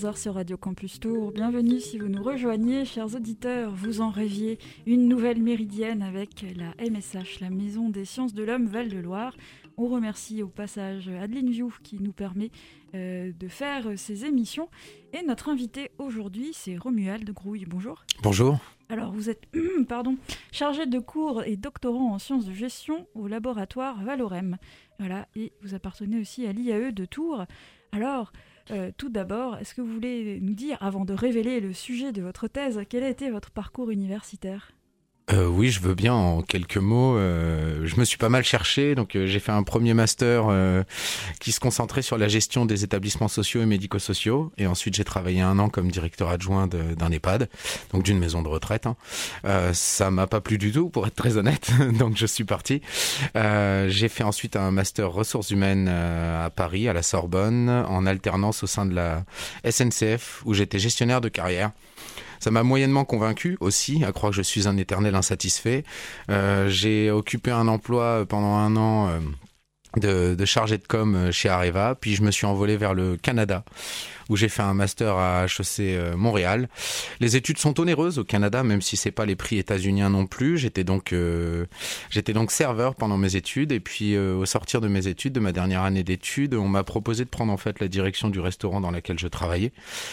11h sur Radio Campus Tour. Bienvenue si vous nous rejoignez, chers auditeurs. Vous en rêviez une nouvelle méridienne avec la MSH, la Maison des Sciences de l'Homme Val-de-Loire. On remercie au passage Adeline View qui nous permet euh, de faire ces émissions. Et notre invité aujourd'hui, c'est Romuald Grouille. Bonjour. Bonjour. Alors, vous êtes pardon, chargé de cours et doctorant en sciences de gestion au laboratoire Valorem. Voilà, et vous appartenez aussi à l'IAE de Tours. Alors, euh, tout d'abord, est-ce que vous voulez nous dire, avant de révéler le sujet de votre thèse, quel a été votre parcours universitaire? Euh, oui, je veux bien en quelques mots. Euh, je me suis pas mal cherché, donc euh, j'ai fait un premier master euh, qui se concentrait sur la gestion des établissements sociaux et médico-sociaux, et ensuite j'ai travaillé un an comme directeur adjoint d'un EHPAD, donc d'une maison de retraite. Hein. Ça m'a pas plu du tout, pour être très honnête, donc je suis parti. j'ai fait ensuite un master ressources humaines à Paris, à la Sorbonne, en alternance au sein de la SNCF, où j'étais gestionnaire de carrière. Ça m'a moyennement convaincu aussi, à croire que je suis un éternel insatisfait. Euh, j'ai occupé un emploi pendant un an. Euh, de, de chargé de com euh, chez Areva, puis je me suis envolé vers le Canada où j'ai fait un master à HEC euh, Montréal. Les études sont onéreuses au Canada, même si c'est pas les prix états-uniens non plus. J'étais donc euh, j'étais donc serveur pendant mes études et puis euh, au sortir de mes études, de ma dernière année d'études, on m'a proposé de prendre en fait la direction du restaurant dans lequel je travaillais.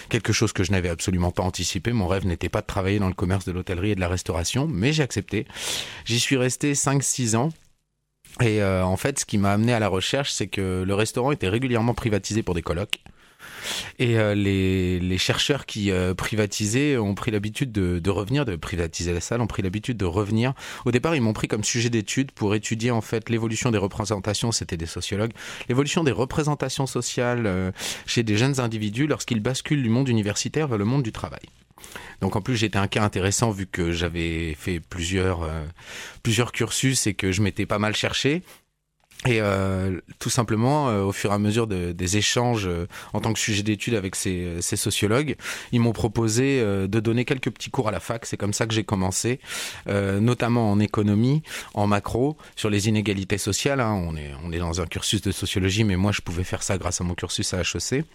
Quelque chose que je n'avais absolument pas anticipé. Mon rêve n'était pas de travailler dans le commerce de l'hôtellerie et de la restauration, mais j'ai accepté. J'y suis resté 5-6 ans. Et euh, en fait, ce qui m'a amené à la recherche, c'est que le restaurant était régulièrement privatisé pour des colocs. Et euh, les, les, chercheurs qui euh, privatisaient ont pris l'habitude de, de, revenir, de privatiser la salle, ont pris l'habitude de revenir. Au départ, ils m'ont pris comme sujet d'étude pour étudier en fait l'évolution des représentations, c'était des sociologues, l'évolution des représentations sociales euh, chez des jeunes individus lorsqu'ils basculent du monde universitaire vers le monde du travail. Donc en plus j'étais un cas intéressant vu que j'avais fait plusieurs euh, plusieurs cursus et que je m'étais pas mal cherché. Et euh, tout simplement, euh, au fur et à mesure de, des échanges en tant que sujet d'étude avec ces, sociologues, ils m'ont proposé de donner quelques petits cours à la fac. C'est comme ça que j'ai commencé, notamment en économie, en macro, sur les inégalités sociales. Hein. On, est, on est dans un cursus de sociologie, mais moi je pouvais faire ça grâce à mon cursus à HEC.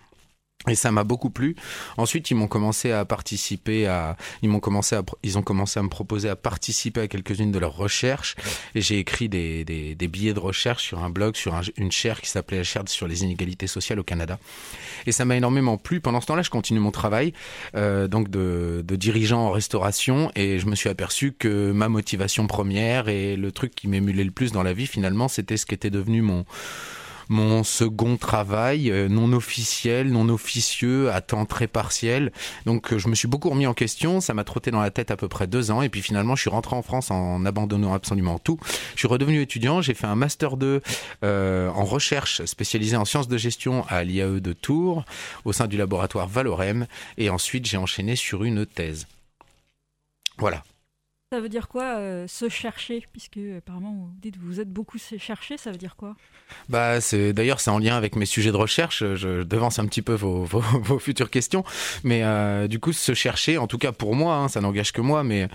Et ça m'a beaucoup plu. Ensuite, ils m'ont commencé à participer à, ils m'ont commencé à, ils ont commencé à me proposer à participer à quelques-unes de leurs recherches. Et j'ai écrit des, des, des, billets de recherche sur un blog, sur un, une chaire qui s'appelait la chaire sur les inégalités sociales au Canada. Et ça m'a énormément plu. Pendant ce temps-là, je continue mon travail, euh, donc de, de dirigeant en restauration. Et je me suis aperçu que ma motivation première et le truc qui m'émulait le plus dans la vie, finalement, c'était ce qui était devenu mon, mon second travail euh, non officiel, non officieux, à temps très partiel. Donc euh, je me suis beaucoup remis en question, ça m'a trotté dans la tête à peu près deux ans, et puis finalement je suis rentré en France en abandonnant absolument tout. Je suis redevenu étudiant, j'ai fait un master 2 euh, en recherche spécialisé en sciences de gestion à l'IAE de Tours, au sein du laboratoire Valorem, et ensuite j'ai enchaîné sur une thèse. Voilà. Ça veut dire quoi euh, se chercher? Puisque apparemment vous dites vous êtes beaucoup cherché, ça veut dire quoi? Bah d'ailleurs c'est en lien avec mes sujets de recherche. Je devance un petit peu vos, vos, futures questions, mais euh, du coup se chercher, en tout cas pour moi, hein, ça n'engage que moi, mais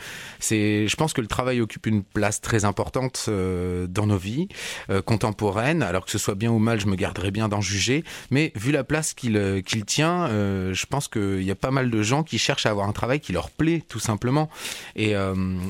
je pense que le travail occupe une place très importante euh, dans nos vies contemporaines. Alors que ce soit bien ou mal, je me garderai bien d'en juger, mais vu la place qu'il qu'il tient, je pense qu'il y a pas mal de gens qui cherchent à avoir un travail qui leur plaît tout simplement. Et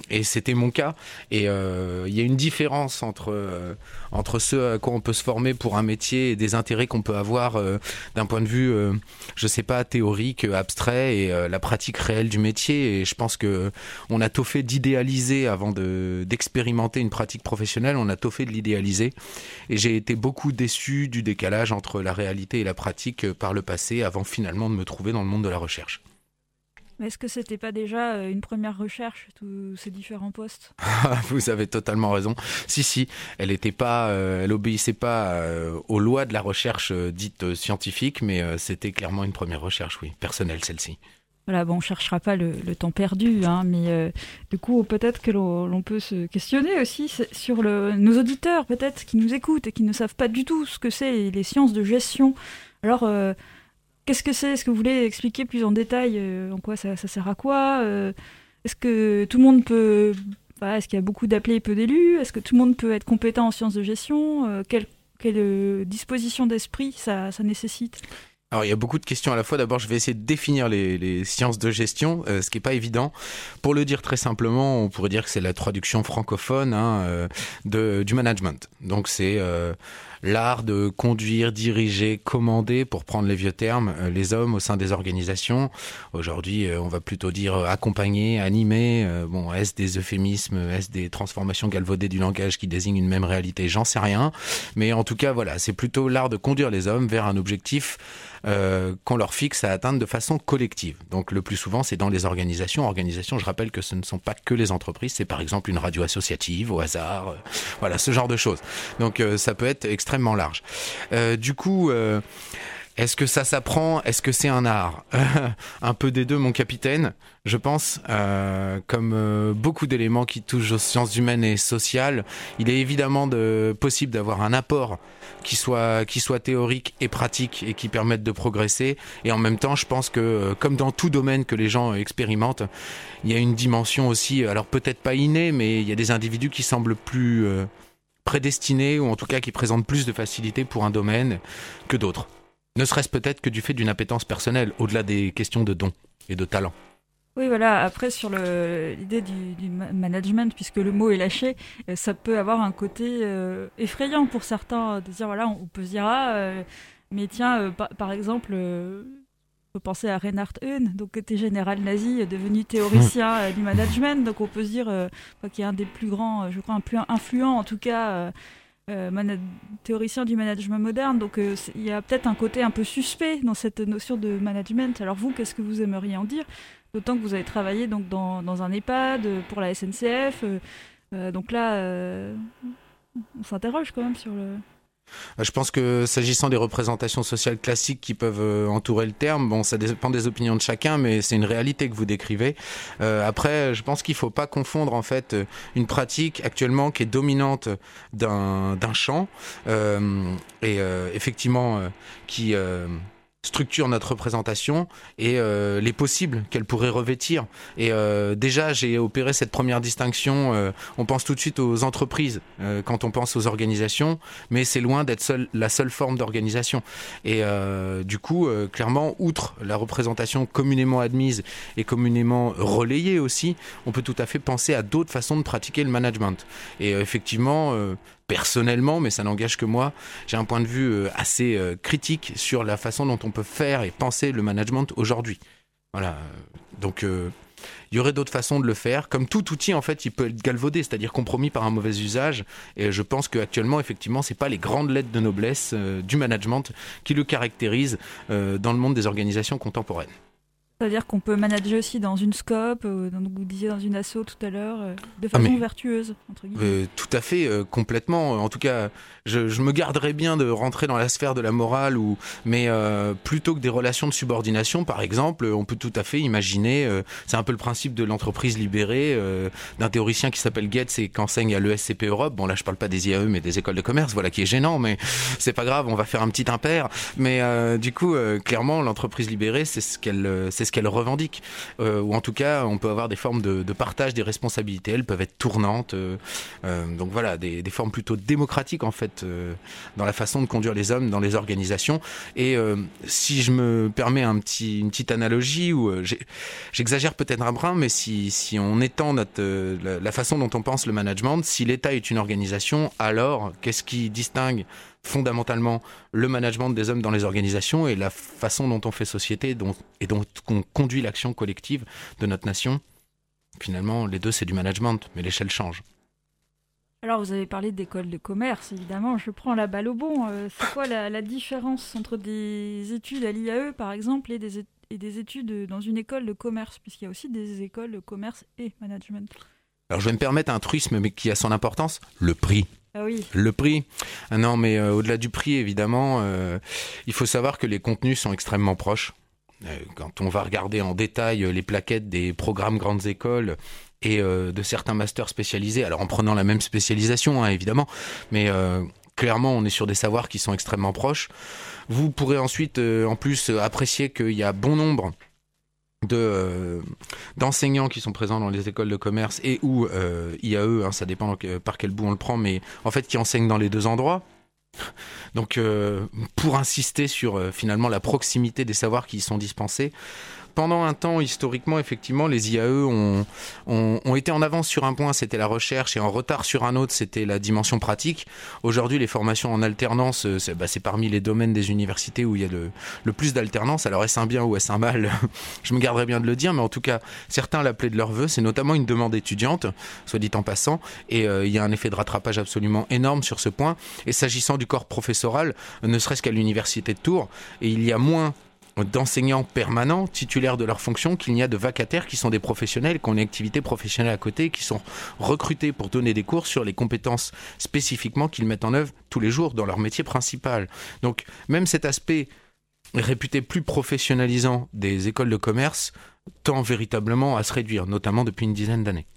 et c'était mon cas. Et il euh, y a une différence entre euh, entre ce à quoi on peut se former pour un métier et des intérêts qu'on peut avoir euh, d'un point de vue, euh, je sais pas, théorique, abstrait et euh, la pratique réelle du métier. Et je pense que on a tôt fait d'idéaliser avant de d'expérimenter une pratique professionnelle. On a tôt fait de l'idéaliser. Et j'ai été beaucoup déçu du décalage entre la réalité et la pratique par le passé, avant finalement de me trouver dans le monde de la recherche. Mais est-ce que c'était pas déjà euh, une première recherche, tous ces différents postes? Vous avez totalement raison. Si, si, elle était pas, euh, elle obéissait pas euh, aux lois de la recherche euh, dite scientifique, mais c'était clairement une première recherche, oui, personnelle celle-ci. voilà, bon, on cherchera pas le, temps perdu, hein, mais du coup, peut-être que l'on peut se questionner aussi sur le, nos auditeurs, peut-être, qui nous écoutent et qui ne savent pas du tout ce que c'est les sciences de gestion. Alors, qu'est-ce que c'est? Est-ce que vous voulez expliquer plus en détail en quoi ça, sert à quoi Est-ce que tout le monde peut est-ce qu'il y a beaucoup d'appelés et peu d'élus? Est-ce que tout le monde peut être compétent en sciences de gestion? Euh, Quelle, euh, disposition d'esprit ça, nécessite? Alors il y a beaucoup de questions à la fois. D'abord, je vais essayer de définir les, sciences de gestion, euh, ce qui n'est pas évident. Pour le dire très simplement, on pourrait dire que c'est la traduction francophone hein, de, du management. Donc c'est l'art de conduire, diriger, commander, pour prendre les vieux termes, euh, les hommes au sein des organisations. Aujourd'hui, euh, on va plutôt dire euh, accompagner, animer. Bon, est-ce des euphémismes, est-ce des transformations galvaudées du langage qui désignent une même réalité? J'en sais rien. Mais en tout cas, voilà, c'est plutôt l'art de conduire les hommes vers un objectif qu'on leur fixe à atteindre de façon collective. Donc le plus souvent, c'est dans les organisations. Organisations, je rappelle que ce ne sont pas que les entreprises, c'est par exemple une radio associative au hasard, voilà, ce genre de choses. Donc ça peut être extrêmement large. du coup... Est-ce que ça s'apprend? Est-ce que c'est un art? Un peu des deux, mon capitaine, je pense. Euh, comme euh, beaucoup d'éléments qui touchent aux sciences humaines et sociales, il est évidemment de, possible d'avoir un apport qui soit, théorique et pratique et qui permette de progresser. Et en même temps, je pense que, euh, comme dans tout domaine que les gens expérimentent, il y a une dimension aussi, alors peut-être pas innée, mais il y a des individus qui semblent plus prédestinés ou en tout cas qui présentent plus de facilité pour un domaine que d'autres. Ne serait-ce peut-être que du fait d'une appétence personnelle, au-delà des questions de dons et de talent. Oui, voilà. Après, sur l'idée du, management, puisque le mot est lâché, euh, ça peut avoir un côté euh, effrayant pour certains de dire voilà, on, peut se dire ah, euh, mais tiens, par, exemple, peut penser à Reinhard Hehn, donc qui était général nazi, devenu théoricien du management. Donc on peut se dire qu'il est un des plus grands, je crois, un plus influent en tout cas euh, théoricien du management moderne, donc euh, il y a peut-être un côté un peu suspect dans cette notion de management. Alors vous, qu'est-ce que vous aimeriez en dire? D'autant que vous avez travaillé donc dans, dans un EHPAD euh, pour la SNCF. donc là, on s'interroge quand même sur le, euh, je pense que s'agissant des représentations sociales classiques qui peuvent euh, entourer le terme, bon, ça dépend des opinions de chacun, mais c'est une réalité que vous décrivez. Euh, après, je pense qu'il ne faut pas confondre en fait une pratique actuellement qui est dominante d'un champ et effectivement qui structure notre représentation et euh, les possibles qu'elle pourrait revêtir. Et euh, déjà, j'ai opéré cette première distinction. Euh, on pense tout de suite aux entreprises quand on pense aux organisations, mais c'est loin d'être la seule forme d'organisation. Et du coup, clairement, outre la représentation communément admise et communément relayée aussi, on peut tout à fait penser à d'autres façons de pratiquer le management. Et effectivement, personnellement, mais ça n'engage que moi, j'ai un point de vue euh, assez euh, critique sur la façon dont on peut faire et penser le management aujourd'hui. Voilà. Donc, euh, il y aurait d'autres façons de le faire. Comme tout outil, en fait, il peut être galvaudé, c'est-à-dire compromis par un mauvais usage. Et je pense qu'actuellement, effectivement, c'est pas les grandes lettres de noblesse du management qui le caractérisent dans le monde des organisations contemporaines. C'est-à-dire qu'on peut manager aussi dans une scope, euh, dans, vous disiez dans une asso tout à l'heure, euh, de ah, façon vertueuse, entre guillemets. Euh, tout à fait, complètement. En tout cas, je, me garderais bien de rentrer dans la sphère de la morale, ou, mais plutôt que des relations de subordination, par exemple, on peut tout à fait imaginer, c'est un peu le principe de l'entreprise libérée, d'un théoricien qui s'appelle Goetz et qu'enseigne à l'ESCP Europe. Bon, là, je parle pas des IAE, mais des écoles de commerce, voilà, qui est gênant, mais c'est pas grave, on va faire un petit impair. Mais du coup, clairement, l'entreprise libérée, c'est ce qu'elle, ce qu'elle revendique. Euh, ou en tout cas, on peut avoir des formes de, partage des responsabilités. Elles peuvent être tournantes. Euh, euh, donc voilà, des, formes plutôt démocratiques en fait dans la façon de conduire les hommes dans les organisations. Et si je me permets une petite analogie, ou j'exagère peut-être un brin, mais si, on étend la façon dont on pense le management, si l'État est une organisation, alors qu'est-ce qui distingue fondamentalement le management des hommes dans les organisations et la façon dont on fait société dont, et dont on conduit l'action collective de notre nation. Finalement, les deux, c'est du management, mais l'échelle change. Alors, vous avez parlé d'école de commerce, évidemment, je prends la balle au bon. Euh, c'est quoi la, différence entre des études à l'IAE, par exemple, et des, et des études dans une école de commerce, puisqu'il y a aussi des écoles de commerce et management Alors, je vais me permettre un truisme, mais qui a son importance, le prix. Ah oui. Le prix. non, mais euh, au-delà du prix, évidemment, euh, il faut savoir que les contenus sont extrêmement proches. quand on va regarder en détail les plaquettes des programmes grandes écoles et de certains masters spécialisés, alors en prenant la même spécialisation hein, évidemment, mais clairement on est sur des savoirs qui sont extrêmement proches. Vous pourrez ensuite en plus apprécier qu'il y a bon nombre euh, d'enseignants qui sont présents dans les écoles de commerce et ou euh, IAE, hein, ça dépend par quel bout on le prend, mais en fait qui enseignent dans les deux endroits. Donc euh, pour insister sur finalement la proximité des savoirs qui y sont dispensés, pendant un temps, historiquement, effectivement, les IAE ont, ont, été en avance sur un point, c'était la recherche, et en retard sur un autre, c'était la dimension pratique. Aujourd'hui, les formations en alternance, euh, bah, c'est parmi les domaines des universités où il y a le, plus d'alternance. Alors, est-ce un bien ou est-ce un mal Je me garderai bien de le dire, mais en tout cas, certains l'appelaient de leur vœu. C'est notamment une demande étudiante, soit dit en passant, et euh, il y a un effet de rattrapage absolument énorme sur ce point. Et s'agissant du corps professoral, ne serait-ce qu'à l'université de Tours, et il y a moins d'enseignants permanents titulaires de leur fonction qu'il n'y a de vacataires qui sont des professionnels, qui ont une activité professionnelle à côté, qui sont recrutés pour donner des cours sur les compétences spécifiquement qu'ils mettent en œuvre tous les jours dans leur métier principal. Donc même cet aspect réputé plus professionnalisant des écoles de commerce tend véritablement à se réduire, notamment depuis une dizaine d'années.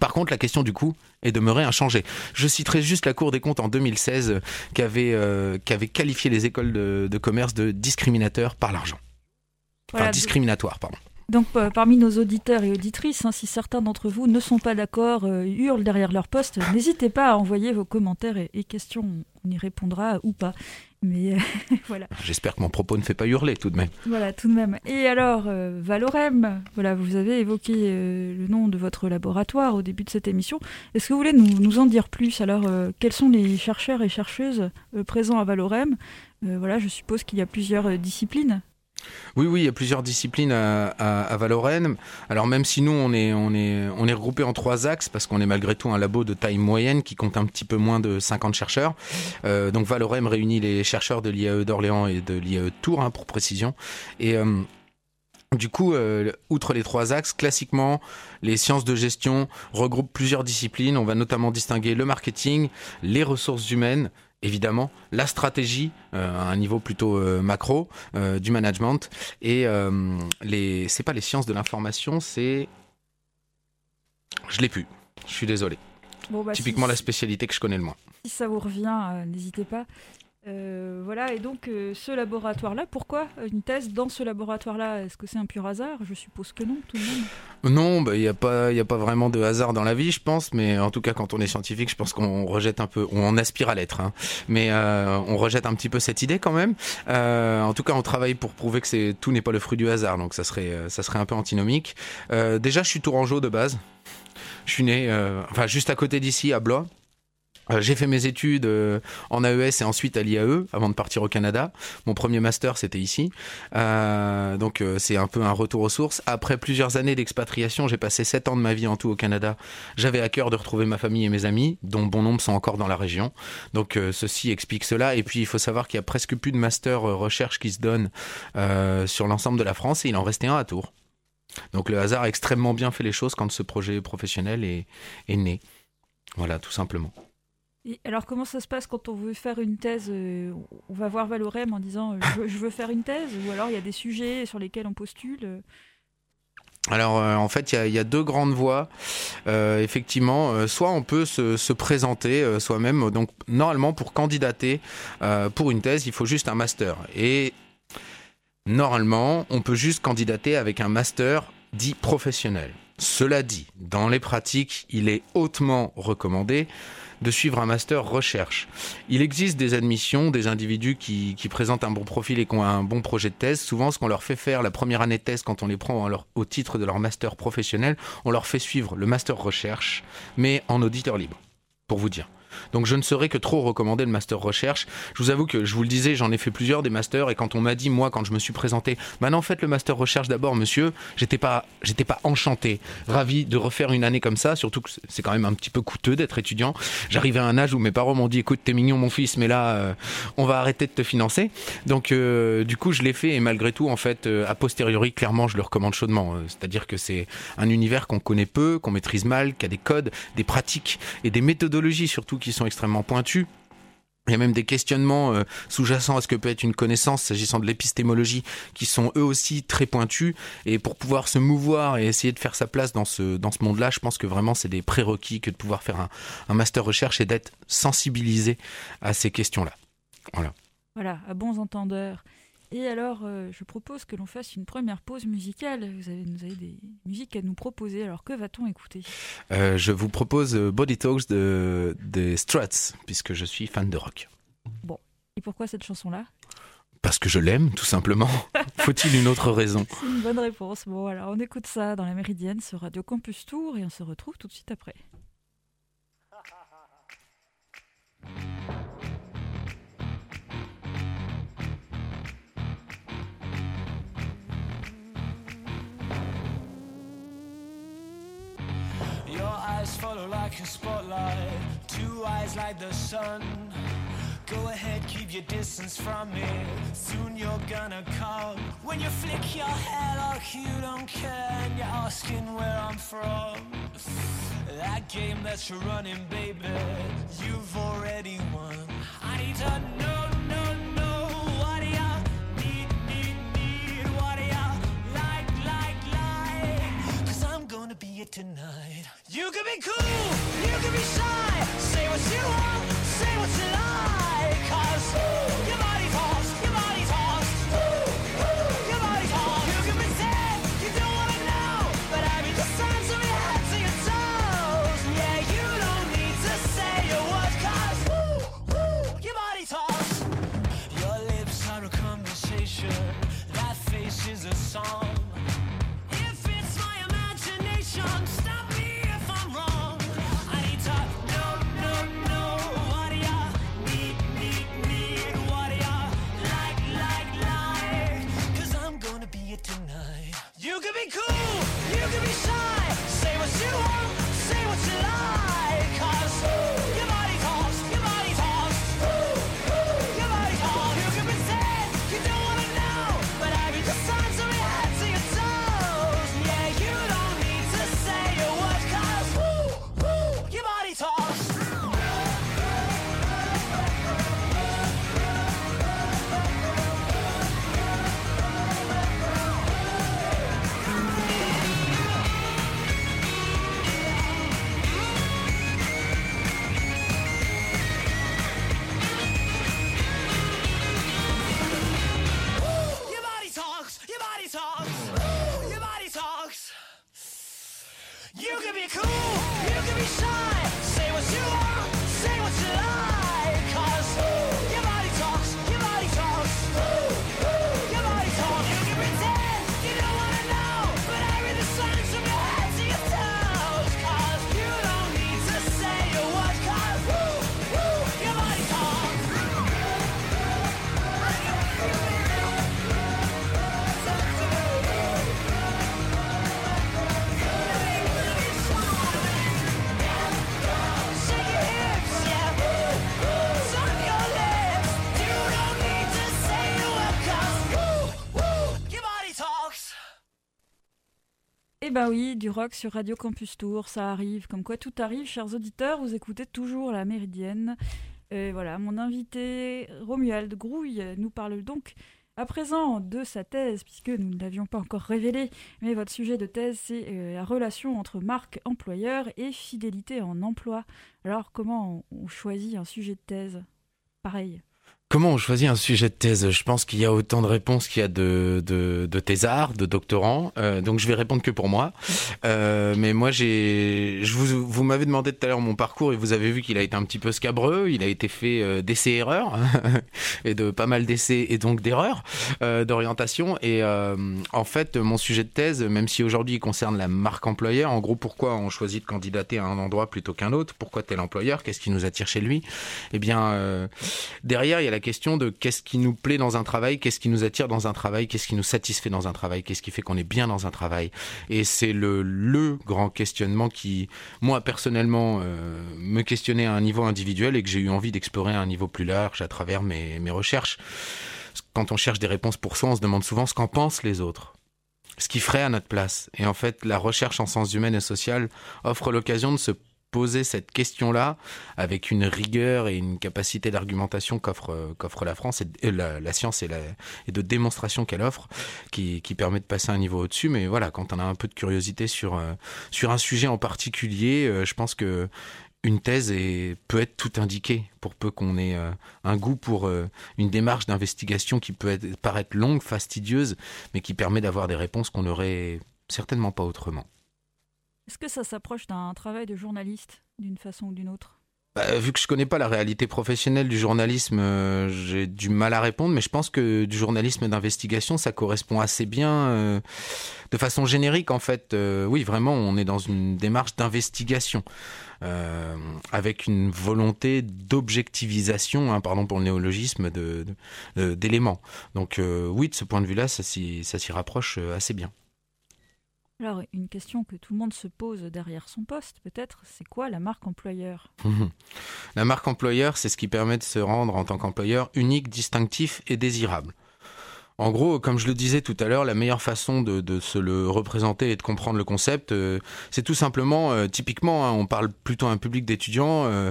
Par contre, la question du coût est demeurée inchangée. Je citerai juste la Cour des comptes en 2016 euh, qui avait, euh, qui avait qualifié les écoles de, commerce de discriminateurs par l'argent. Enfin, discriminatoires, pardon. Donc parmi nos auditeurs et auditrices, hein, si certains d'entre vous ne sont pas d'accord, euh, hurlent derrière leur poste, n'hésitez pas à envoyer vos commentaires et, questions. On y répondra ou pas. Mais voilà. J'espère que mon propos ne fait pas hurler tout de même. Voilà, tout de même. Et alors, euh, Valorem, voilà, vous avez évoqué euh, le nom de votre laboratoire au début de cette émission. Est-ce que vous voulez nous, nous en dire plus? Alors, quels sont les chercheurs et chercheuses présents à Valorem? Voilà, je suppose qu'il y a plusieurs disciplines oui, oui, il y a plusieurs disciplines à, à, Valorem. Alors même si nous, on est, on est, on est regroupé en trois axes, parce qu'on est malgré tout un labo de taille moyenne qui compte un petit peu moins de 50 chercheurs. Euh, donc Valorem réunit les chercheurs de l'IAE d'Orléans et de l'IAE Tours, hein, pour précision. Et... Euh, du coup, euh, outre les trois axes, classiquement, les sciences de gestion regroupent plusieurs disciplines. On va notamment distinguer le marketing, les ressources humaines évidemment, la stratégie euh, à un niveau plutôt euh, macro euh, du management et les c'est pas les sciences de l'information, c'est je l'ai plus. Je suis désolé. Bah, Typiquement la spécialité que je connais le moins. Si ça vous revient, n'hésitez pas. Euh, voilà, et donc euh, ce laboratoire-là, pourquoi une thèse dans ce laboratoire-là? Est-ce que c'est un pur hasard? Je suppose que non, tout de même. Non, il bah, n'y a, pas, a pas vraiment de hasard dans la vie, je pense, mais en tout cas, quand on est scientifique, je pense qu'on rejette un peu, on aspire à l'être, hein. mais euh, on rejette un petit peu cette idée quand même. en tout cas, on travaille pour prouver que tout n'est pas le fruit du hasard, donc ça serait, ça serait un peu antinomique. déjà, je suis tourangeau de base. Je suis né, enfin, juste à côté d'ici, à Blois. Euh, j'ai fait mes études euh, en AES et ensuite à l'IAE avant de partir au Canada. Mon premier master, c'était ici. Euh, donc c'est un peu un retour aux sources. Après plusieurs années d'expatriation, j'ai passé sept ans de ma vie en tout au Canada. J'avais à cœur de retrouver ma famille et mes amis, dont bon nombre sont encore dans la région. Donc ceci explique cela. Et puis il faut savoir qu'il y a presque plus de master recherche qui se donnent sur l'ensemble de la France et il en restait un à Tours. Donc le hasard a extrêmement bien fait les choses quand ce projet professionnel est né. Voilà, tout simplement alors, comment ça se passe quand on veut faire une thèse euh, On va voir Valorem en disant euh, je, veux faire une thèse Ou alors il y a des sujets sur lesquels on postule alors en fait il y, a, deux grandes voies. Euh, effectivement, soit on peut se, présenter soi-même. Donc normalement pour candidater pour une thèse, il faut juste un master. Et normalement, on peut juste candidater avec un master dit professionnel. Cela dit, dans les pratiques, il est hautement recommandé de suivre un master recherche. Il existe des admissions, des individus qui, présentent un bon profil et qui ont un bon projet de thèse. Souvent, ce qu'on leur fait faire la première année de thèse, quand on les prend au titre de leur master professionnel, on leur fait suivre le master recherche, mais en auditeur libre, pour vous dire. Donc je ne saurais que trop recommander le master recherche. Je vous avoue que je vous le disais, j'en ai fait plusieurs des masters et quand on m'a dit moi quand je me suis présenté, maintenant faites le master recherche d'abord monsieur, j'étais pas j'étais pas enchanté, ravi de refaire une année comme ça, surtout que c'est quand même un petit peu coûteux d'être étudiant. J'arrivais à un âge où mes parents m'ont dit écoute, t'es mignon mon fils, mais là euh, on va arrêter de te financer. Donc euh, du coup, je l'ai fait et malgré tout en fait euh, a posteriori clairement, je le recommande chaudement, c'est-à-dire que c'est un univers qu'on connaît peu, qu'on maîtrise mal, qui a des codes, des pratiques et des méthodologies surtout qui sont extrêmement pointus. Il y a même des questionnements euh, sous-jacents à ce que peut être une connaissance s'agissant de l'épistémologie qui sont eux aussi très pointus. Et pour pouvoir se mouvoir et essayer de faire sa place dans ce, dans ce monde-là, je pense que vraiment c'est des prérequis que de pouvoir faire un, un master recherche et d'être sensibilisé à ces questions-là. Voilà. Voilà, à bons entendeurs. Et alors, euh, je propose que l'on fasse une première pause musicale. Vous avez, des musiques à nous proposer. Alors, que va-t-on écouter? Euh, Je vous propose euh, Body Talks de, des Struts, puisque je suis fan de rock. Bon, et pourquoi cette chanson-là? Parce que je l'aime, tout simplement. Faut-il une autre raison? C'est une bonne réponse. Bon, alors, on écoute ça dans la Méridienne sur Radio Campus Tour et on se retrouve tout de suite après. follow like a spotlight, two eyes like the sun. Go ahead, keep your distance from me. Soon you're gonna come. When you flick your hair like you don't care, and you're asking where I'm from. That game that you're running, baby, you've already won. I need to know, know, it tonight. You can be cool, you can be shy, say what you want, say what you like. Cause your body talks, your body talks, your body talks. You can pretend you don't wanna know, but I mean just signs from your head to your toes. Yeah, you don't need to say a word, cause your body talks. Your lips are a conversation, that face is a song junction. Ben oui, du rock sur Radio Campus Tour, ça arrive. Comme quoi tout arrive, chers auditeurs, vous écoutez toujours la Méridienne. Et voilà, mon invité Romuald Grouille nous parle donc à présent de sa thèse, puisque nous ne l'avions pas encore révélé, mais votre sujet de thèse, c'est euh, la relation entre marque employeur et fidélité en emploi. Alors comment on choisit un sujet de thèse Pareil? Comment on choisit un sujet de thèse? Je pense qu'il y a autant de réponses qu'il y a de, de, de thésards, de doctorants. Euh, donc je vais répondre que pour moi. Euh, mais moi, j'ai, je vous, vous m'avez demandé tout à l'heure mon parcours et vous avez vu qu'il a été un petit peu scabreux. Il a été fait euh, d'essais-erreurs et de pas mal d'essais et donc d'erreurs d'orientation. Et en fait, mon sujet de thèse, même si aujourd'hui il concerne la marque employeur, en gros, pourquoi on choisit de candidater à un endroit plutôt qu'un autre? Pourquoi tel employeur? Qu'est-ce qui nous attire chez lui? Eh bien, derrière, il y a la question de qu'est-ce qui nous plaît dans un travail, qu'est-ce qui nous attire dans un travail, qu'est-ce qui nous satisfait dans un travail, qu'est-ce qui fait qu'on est bien dans un travail. Et c'est le, le grand questionnement qui, moi personnellement, euh, me questionnait à un niveau individuel et que j'ai eu envie d'explorer à un niveau plus large à travers mes, mes recherches. Quand on cherche des réponses pour soi, on se demande souvent ce qu'en pensent les autres ce qui ferait à notre place. Et en fait, la recherche en sciences humaines et sociales offre l'occasion de se poser cette question-là avec une rigueur et une capacité d'argumentation qu'offre qu'offre la France et, la, science et, la, de démonstration qu'elle offre, qui, qui, permet de passer un niveau au-dessus. Mais voilà, quand on a un peu de curiosité sur sur un sujet en particulier, je pense que une thèse peut être tout indiquée pour peu qu'on ait euh, un goût pour euh, une démarche d'investigation qui peut paraître longue, fastidieuse, mais qui permet d'avoir des réponses qu'on n'aurait certainement pas autrement. Est-ce que ça s'approche d'un travail de journaliste d'une façon ou d'une autre? Bah, vu que je connais pas la réalité professionnelle du journalisme, euh, j'ai du mal à répondre, mais je pense que du journalisme d'investigation, ça correspond assez bien, euh, de façon générique en fait. Euh, oui, vraiment, on est dans une démarche d'investigation, avec une volonté d'objectivisation, hein, pardon pour le néologisme, de, d'éléments. Donc oui, de ce point de vue-là, ça s'y rapproche assez bien. Alors, une question que tout le monde se pose derrière son poste, peut-être, c'est quoi la marque employeur? La marque employeur, c'est ce qui permet de se rendre en tant qu'employeur unique, distinctif et désirable. En gros, comme je le disais tout à l'heure, la meilleure façon de, se le représenter et de comprendre le concept, euh, c'est tout simplement, euh, typiquement, hein, on parle plutôt à un public d'étudiants, euh,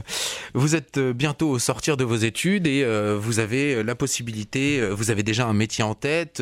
vous êtes bientôt au sortir de vos études et vous avez la possibilité, vous avez déjà un métier en tête,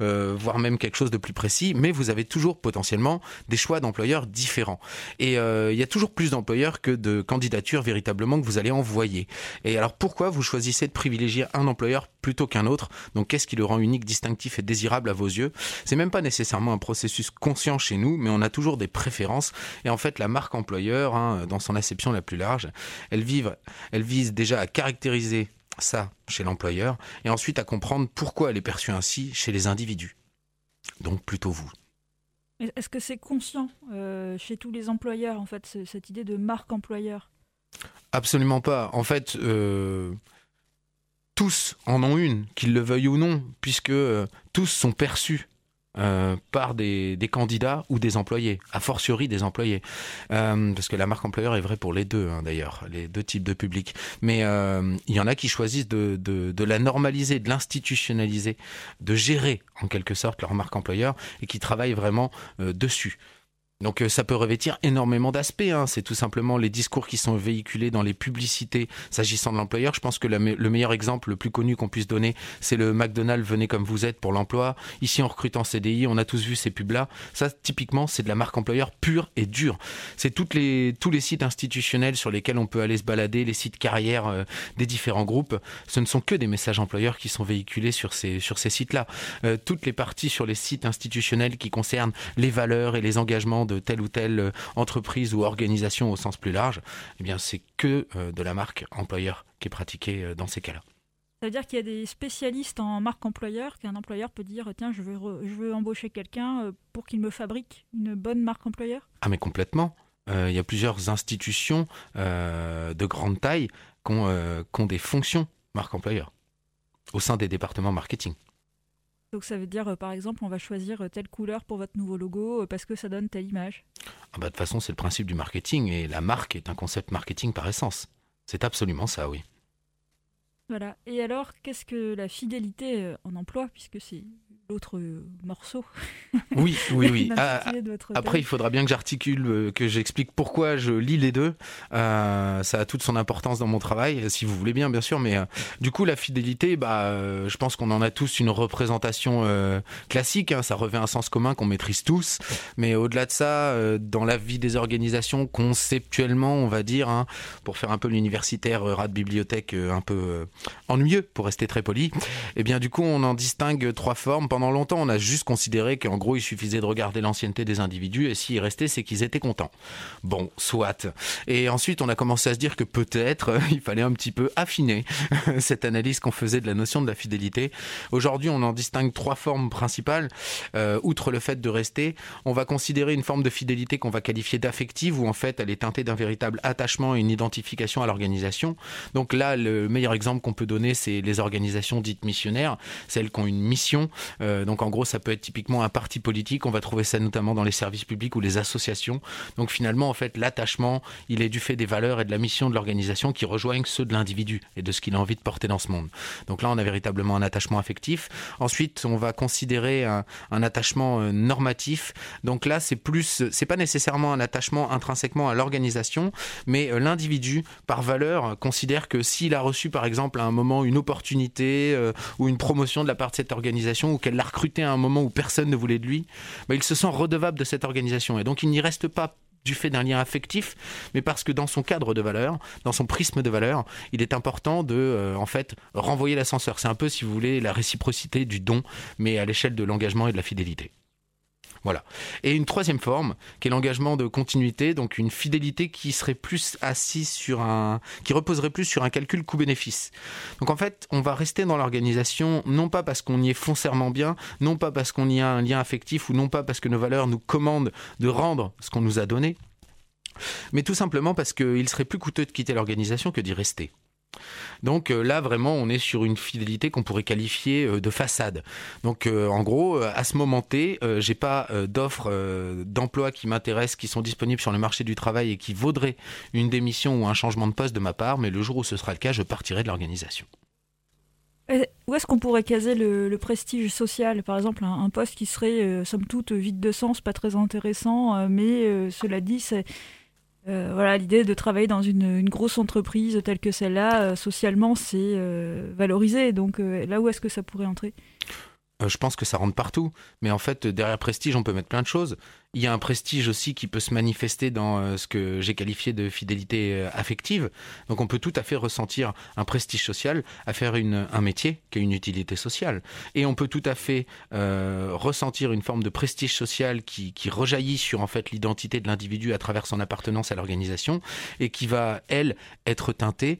voire même quelque chose de plus précis, mais vous avez toujours potentiellement des choix d'employeurs différents. Et il y a toujours plus d'employeurs que de candidatures véritablement que vous allez envoyer. Et alors pourquoi vous choisissez de privilégier un employeur plutôt qu'un autre Donc qu'est-ce qui le rend unique distinctif et désirable à vos yeux? C'est même pas nécessairement un processus conscient chez nous, mais on a toujours des préférences. Et en fait, la marque employeur, hein, dans son acception la plus large, elle, vive, elle vise déjà à caractériser ça chez l'employeur et ensuite à comprendre pourquoi elle est perçue ainsi chez les individus. Donc plutôt vous. Est-ce que c'est conscient euh, chez tous les employeurs, en fait, cette idée de marque employeur? Absolument pas. En fait, euh, tous en ont une, qu'ils le veuillent ou non, puisque euh, tous sont perçus euh, par des, candidats ou des employés, a fortiori des employés. Euh, parce que la marque employeur est vraie pour les deux, hein, d'ailleurs, les deux types de publics. Mais il y en a qui choisissent de, de la normaliser, de l'institutionnaliser, de gérer en quelque sorte leur marque employeur et qui travaillent vraiment dessus. Donc euh, ça peut revêtir énormément d'aspects. Hein. C'est tout simplement les discours qui sont véhiculés dans les publicités s'agissant de l'employeur. Je pense que le meilleur exemple, le plus connu qu'on puisse donner, c'est le McDonald's venez comme vous êtes pour l'emploi. Ici on recrute en CDI, on a tous vu ces pubs-là. Ça typiquement c'est de la marque employeur pure et dure. C'est toutes les, tous les sites institutionnels sur lesquels on peut aller se balader, les sites carrières euh, des différents groupes. Ce ne sont que des messages employeurs qui sont véhiculés sur ces, sur ces sites-là. Euh, toutes les parties sur les sites institutionnels qui concernent les valeurs et les engagements telle ou telle euh, entreprise ou organisation au sens plus large, eh bien c'est que euh, de la marque employeur qui est pratiquée euh, dans ces cas-là. Ça veut dire qu'il y a des spécialistes en marque employeur, qu'un employeur peut dire tiens, je veux, je veux embaucher quelqu'un pour qu'il me fabrique une bonne marque employeur? Ah, mais complètement. il y a plusieurs institutions de grande taille qui ont, des fonctions marque employeur au sein des départements marketing. Donc ça veut dire, euh, par exemple, on va choisir euh, telle couleur pour votre nouveau logo euh, parce que ça donne telle image. Ah bah, de toute façon, c'est le principe du marketing et la marque est un concept marketing par essence. C'est absolument ça, oui. Voilà. Et alors, qu'est-ce que la fidélité en emploi, puisque c'est l'autre morceau. Oui, oui, oui. Ah, après, il faudra bien que j'articule, euh, que j'explique pourquoi je lis les deux. Euh, ça a toute son importance dans mon travail, si vous voulez bien, bien sûr. Mais euh, du coup, la fidélité, bah, je pense qu'on en a tous une représentation classique. Hein. ça revêt un sens commun qu'on maîtrise tous. Mais au-delà de ça, dans la vie des organisations, conceptuellement, on va dire, hein, pour faire un peu l'universitaire rat de bibliothèque un peu ennuyeux, pour rester très poli, et eh bien du coup, on en distingue trois formes pendant longtemps, on a juste considéré qu'en gros, il suffisait de regarder l'ancienneté des individus et s'ils restaient, c'est qu'ils étaient contents. Bon, soit. Et ensuite, on a commencé à se dire que peut-être il fallait un petit peu affiner cette analyse qu'on faisait de la notion de la fidélité. Aujourd'hui, on en distingue trois formes principales. Euh, outre le fait de rester, on va considérer une forme de fidélité qu'on va qualifier d'affective, où en fait, elle est teintée d'un véritable attachement et une identification à l'organisation. Donc là, le meilleur exemple qu'on peut donner, c'est les organisations dites missionnaires, celles qui ont une mission Euh, donc en gros, ça peut être typiquement un parti politique. On va trouver ça notamment dans les services publics ou les associations. Donc finalement, en fait, l'attachement, il est du fait des valeurs et de la mission de l'organisation qui rejoignent ceux de l'individu et de ce qu'il a envie de porter dans ce monde. Donc là, on a véritablement un attachement affectif. Ensuite, on va considérer un, attachement euh, normatif. Donc là, c'est plus, c'est pas nécessairement un attachement intrinsèquement à l'organisation, mais euh, l'individu, par valeur, considère que s'il a reçu, par exemple, à un moment une opportunité ou une promotion de la part de cette organisation, ou qu'elle l'a recruté à un moment où personne ne voulait de lui, bah, il se sent redevable de cette organisation. Et donc, il n'y reste pas du fait d'un lien affectif, mais parce que dans son cadre de valeur, dans son prisme de valeur, il est important de, euh, en fait, renvoyer l'ascenseur. C'est un peu, si vous voulez, la réciprocité du don, mais à l'échelle de l'engagement et de la fidélité. Voilà. Et une troisième forme, qui est l'engagement de continuité, donc une fidélité qui serait plus assise sur un, qui reposerait plus sur un calcul coût-bénéfice. Donc en fait, on va rester dans l'organisation, non pas parce qu'on y est foncièrement bien, non pas parce qu'on y a un lien affectif, ou non pas parce que nos valeurs nous commandent de rendre ce qu'on nous a donné, mais tout simplement parce qu'il serait plus coûteux de quitter l'organisation que d'y rester. Donc euh, là, vraiment, on est sur une fidélité qu'on pourrait qualifier euh, de façade. Donc euh, en gros, à ce moment T, j'ai pas d'offres d'emploi qui m'intéressent, qui sont disponibles sur le marché du travail et qui vaudraient une démission ou un changement de poste de ma part, mais le jour où ce sera le cas, je partirai de l'organisation. Où est-ce qu'on pourrait caser le, prestige social? Par exemple, un, poste qui serait, somme toute, vide de sens, pas très intéressant, mais cela dit, c'est euh, voilà, l'idée de travailler dans une, grosse entreprise telle que celle-là, euh, socialement, c'est euh, valorisé. Donc là, où est-ce que ça pourrait entrer? euh, je pense que ça rentre partout. Mais en fait, derrière prestige, on peut mettre plein de choses. Il y a un prestige aussi qui peut se manifester dans euh, ce que j'ai qualifié de fidélité euh, affective. Donc on peut tout à fait ressentir un prestige social à faire un métier qui a une utilité sociale. Et on peut tout à fait ressentir une forme de prestige social qui, qui rejaillit sur en fait l'identité de l'individu à travers son appartenance à l'organisation et qui va, elle, être teintée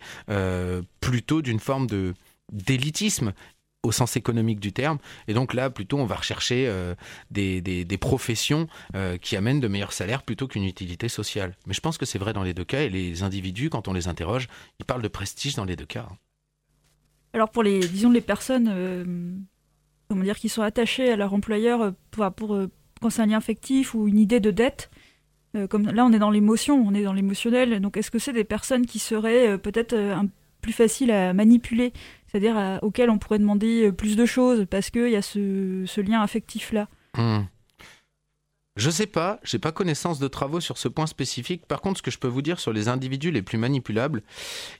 plutôt d'une forme de d'élitisme au sens économique du terme. Et donc là, plutôt, on va rechercher euh, des, des, professions euh, qui amènent de meilleurs salaires plutôt qu'une utilité sociale. Mais je pense que c'est vrai dans les deux cas. Et les individus, quand on les interroge, ils parlent de prestige dans les deux cas. Alors pour les, disons, les personnes, euh, comment dire, qui sont attachées à leur employeur pour, pour quand c'est un lien affectif ou une idée de dette, comme là on est dans l'émotion, on est dans l'émotionnel. Donc est-ce que c'est des personnes qui seraient peut-être plus faciles à manipuler c'est-à-dire auquel on pourrait demander euh, plus de choses parce qu'il y a ce, lien affectif-là. Hmm. Je sais pas, j'ai pas connaissance de travaux sur ce point spécifique. Par contre, ce que je peux vous dire sur les individus les plus manipulables,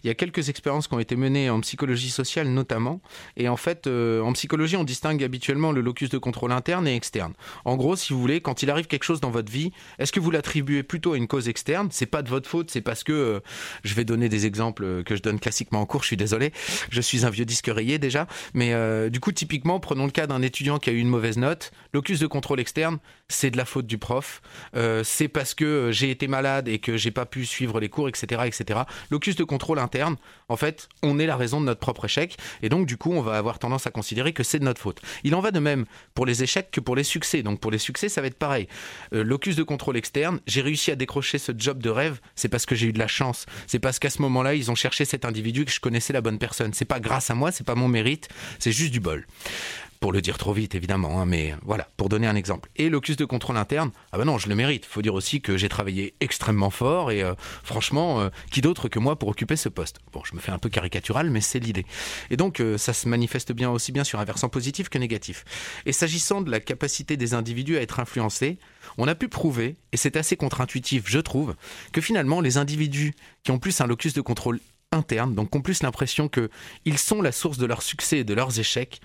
il y a quelques expériences qui ont été menées en psychologie sociale notamment. Et en fait, euh, en psychologie, on distingue habituellement le locus de contrôle interne et externe. En gros, si vous voulez, quand il arrive quelque chose dans votre vie, est-ce que vous l'attribuez plutôt à une cause externe? C'est pas de votre faute, c'est parce que euh, je vais donner des exemples que je donne classiquement en cours. Je suis désolé, je suis un vieux disque rayé déjà, mais euh, du coup, typiquement, prenons le cas d'un étudiant qui a eu une mauvaise note. Locus de contrôle externe, c'est de la faute du prof, euh, c'est parce que j'ai été malade et que j'ai pas pu suivre les cours, etc., etc. Locus de contrôle interne, en fait, on est la raison de notre propre échec, et donc du coup, on va avoir tendance à considérer que c'est de notre faute. Il en va de même pour les échecs que pour les succès. Donc pour les succès, ça va être pareil. Euh, locus de contrôle externe, j'ai réussi à décrocher ce job de rêve, c'est parce que j'ai eu de la chance. C'est parce qu'à ce moment-là, ils ont cherché cet individu que je connaissais la bonne personne. C'est pas grâce à moi, c'est pas mon mérite, c'est juste du bol pour le dire trop vite évidemment, hein, mais voilà, pour donner un exemple. Et locus de contrôle interne, ah ben non, je le mérite. Faut dire aussi que j'ai travaillé extrêmement fort et euh, franchement, euh, qui d'autre que moi pour occuper ce poste? Bon, je me fais un peu caricatural, mais c'est l'idée. Et donc, euh, ça se manifeste bien aussi bien sur un versant positif que négatif. Et s'agissant de la capacité des individus à être influencés, on a pu prouver, et c'est assez contre-intuitif, je trouve, que finalement, les individus qui ont plus un locus de contrôle interne, donc ont plus l'impression qu'ils sont la source de leur succès et de leurs échecs,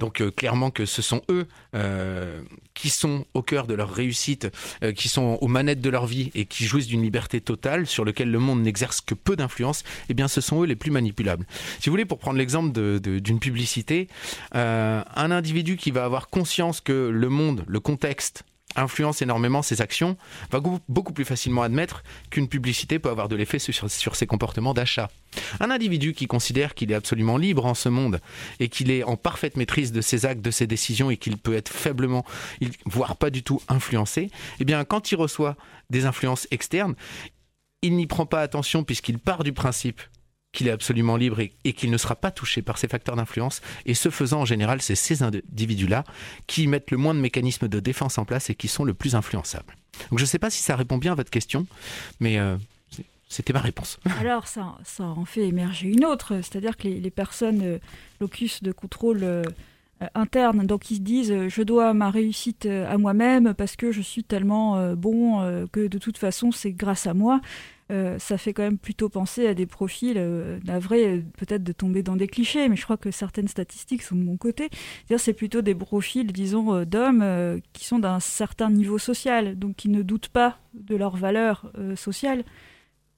donc euh, clairement que ce sont eux euh, qui sont au cœur de leur réussite, euh, qui sont aux manettes de leur vie et qui jouissent d'une liberté totale sur lequel le monde n'exerce que peu d'influence, eh bien ce sont eux les plus manipulables. Si vous voulez, pour prendre l'exemple d'une publicité, un individu qui va avoir conscience que le monde, le contexte, influence énormément ses actions, va beaucoup plus facilement admettre qu'une publicité peut avoir de l'effet sur, ses comportements d'achat. Un individu qui considère qu'il est absolument libre en ce monde et qu'il est en parfaite maîtrise de ses actes, de ses décisions et qu'il peut être faiblement, voire pas du tout influencé, eh bien quand il reçoit des influences externes, il n'y prend pas attention puisqu'il part du principe qu'il est absolument libre et, qu'il ne sera pas touché par ces facteurs d'influence. Et ce faisant, en général, c'est ces individus-là qui mettent le moins de mécanismes de défense en place et qui sont le plus influençables. Donc je ne sais pas si ça répond bien à votre question, mais euh, c'était ma réponse. Alors ça, ça en fait émerger une autre, c'est-à-dire que les, personnes euh, locus de contrôle euh, interne, donc ils se disent je dois ma réussite à moi-même parce que je suis tellement bon que de toute façon c'est grâce à moi. Euh, ça fait quand même plutôt penser à des profils, euh, navrés peut-être de tomber dans des clichés, mais je crois que certaines statistiques sont de mon côté. C'est plutôt des profils, disons, euh, d'hommes qui sont d'un certain niveau social, donc qui ne doutent pas de leur valeur sociale,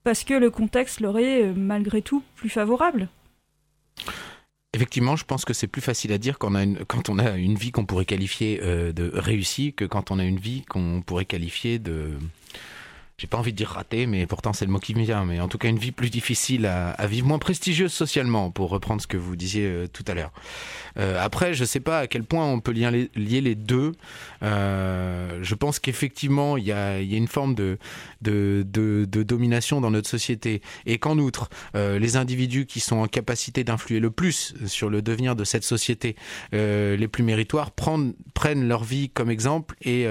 parce que le contexte leur est malgré tout plus favorable. Effectivement, je pense que c'est plus facile à dire quand on a une vie qu'on pourrait qualifier de réussie que quand on a une vie qu'on pourrait qualifier de j'ai pas envie de dire raté, mais pourtant c'est le mot qui me vient, mais en tout cas une vie plus difficile à, vivre, moins prestigieuse socialement, pour reprendre ce que vous disiez euh, tout à l'heure. Euh, après, je sais pas à quel point on peut lier les, deux. Euh, je pense qu'effectivement, il y a, y a, une forme de, de, de, de, domination dans notre société, et qu'en outre, euh, les individus qui sont en capacité d'influer le plus sur le devenir de cette société, euh, les plus méritoires, prennent, prennent leur vie comme exemple et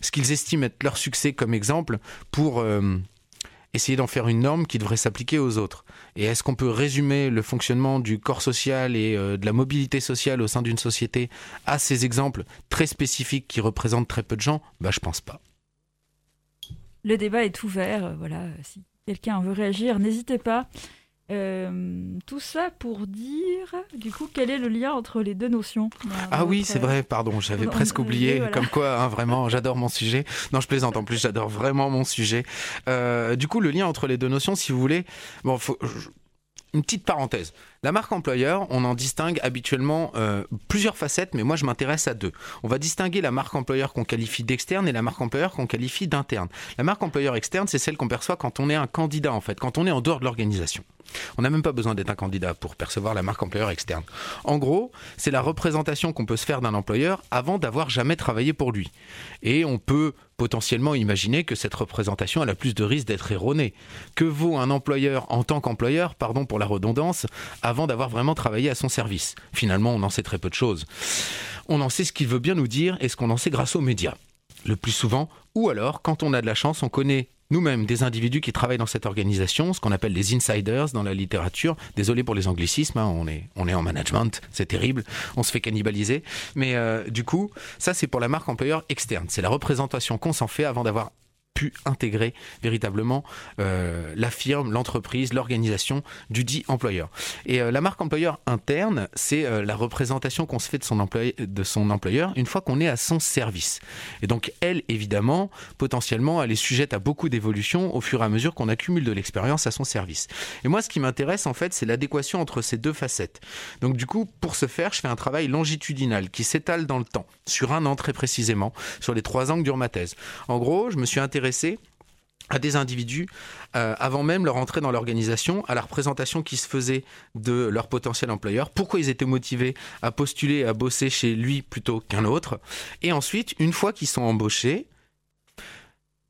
ce qu'ils estiment être leur succès comme exemple pour euh, essayer d'en faire une norme qui devrait s'appliquer aux autres. Et est-ce qu'on peut résumer le fonctionnement du corps social et euh, de la mobilité sociale au sein d'une société à ces exemples très spécifiques qui représentent très peu de gens? Bah, je pense pas. Le débat est ouvert. Euh, voilà, si quelqu'un veut réagir, n'hésitez pas. Euh, tout ça pour dire, du coup, quel est le lien entre les deux notions Ah oui, c'est vrai, pardon, j'avais presque oublié. Comme quoi, hein, vraiment, j'adore mon sujet. Non, je plaisante, en plus, j'adore vraiment mon sujet. Euh, du coup, le lien entre les deux notions, si vous voulez, bon, faut, une petite parenthèse. La marque employeur, on en distingue habituellement euh, plusieurs facettes, mais moi je m'intéresse à deux. On va distinguer la marque employeur qu'on qualifie d'externe et la marque employeur qu'on qualifie d'interne. La marque employeur externe, c'est celle qu'on perçoit quand on est un candidat en fait, quand on est en dehors de l'organisation. On n'a même pas besoin d'être un candidat pour percevoir la marque employeur externe. En gros, c'est la représentation qu'on peut se faire d'un employeur avant d'avoir jamais travaillé pour lui. Et on peut potentiellement imaginer que cette représentation a plus de risques d'être erronée. Que vaut un employeur en tant qu'employeur, pardon pour la redondance, avant d'avoir vraiment travaillé à son service Finalement, on en sait très peu de choses. On en sait ce qu'il veut bien nous dire et ce qu'on en sait grâce aux médias. Le plus souvent, ou alors, quand on a de la chance, on connaît nous-mêmes des individus qui travaillent dans cette organisation, ce qu'on appelle les insiders dans la littérature. Désolé pour les anglicismes, hein, on, est, on est en management, c'est terrible, on se fait cannibaliser. Mais euh, du coup, ça c'est pour la marque employeur externe. C'est la représentation qu'on s'en fait avant d'avoir pu intégrer véritablement euh, la firme, l'entreprise, l'organisation du dit employeur. Et euh, la marque employeur interne, c'est euh, la représentation qu'on se fait de son, employé, de son employeur une fois qu'on est à son service. Et donc elle, évidemment, potentiellement, elle est sujette à beaucoup d'évolutions au fur et à mesure qu'on accumule de l'expérience à son service. Et moi, ce qui m'intéresse, en fait, c'est l'adéquation entre ces deux facettes. Donc du coup, pour ce faire, je fais un travail longitudinal qui s'étale dans le temps, sur un an très précisément, sur les trois ans que dure ma thèse. En gros, je me suis intéressé à des individus euh, avant même leur entrée dans l'organisation, à la représentation qui se faisait de leur potentiel employeur, pourquoi ils étaient motivés à postuler, à bosser chez lui plutôt qu'un autre, et ensuite, une fois qu'ils sont embauchés,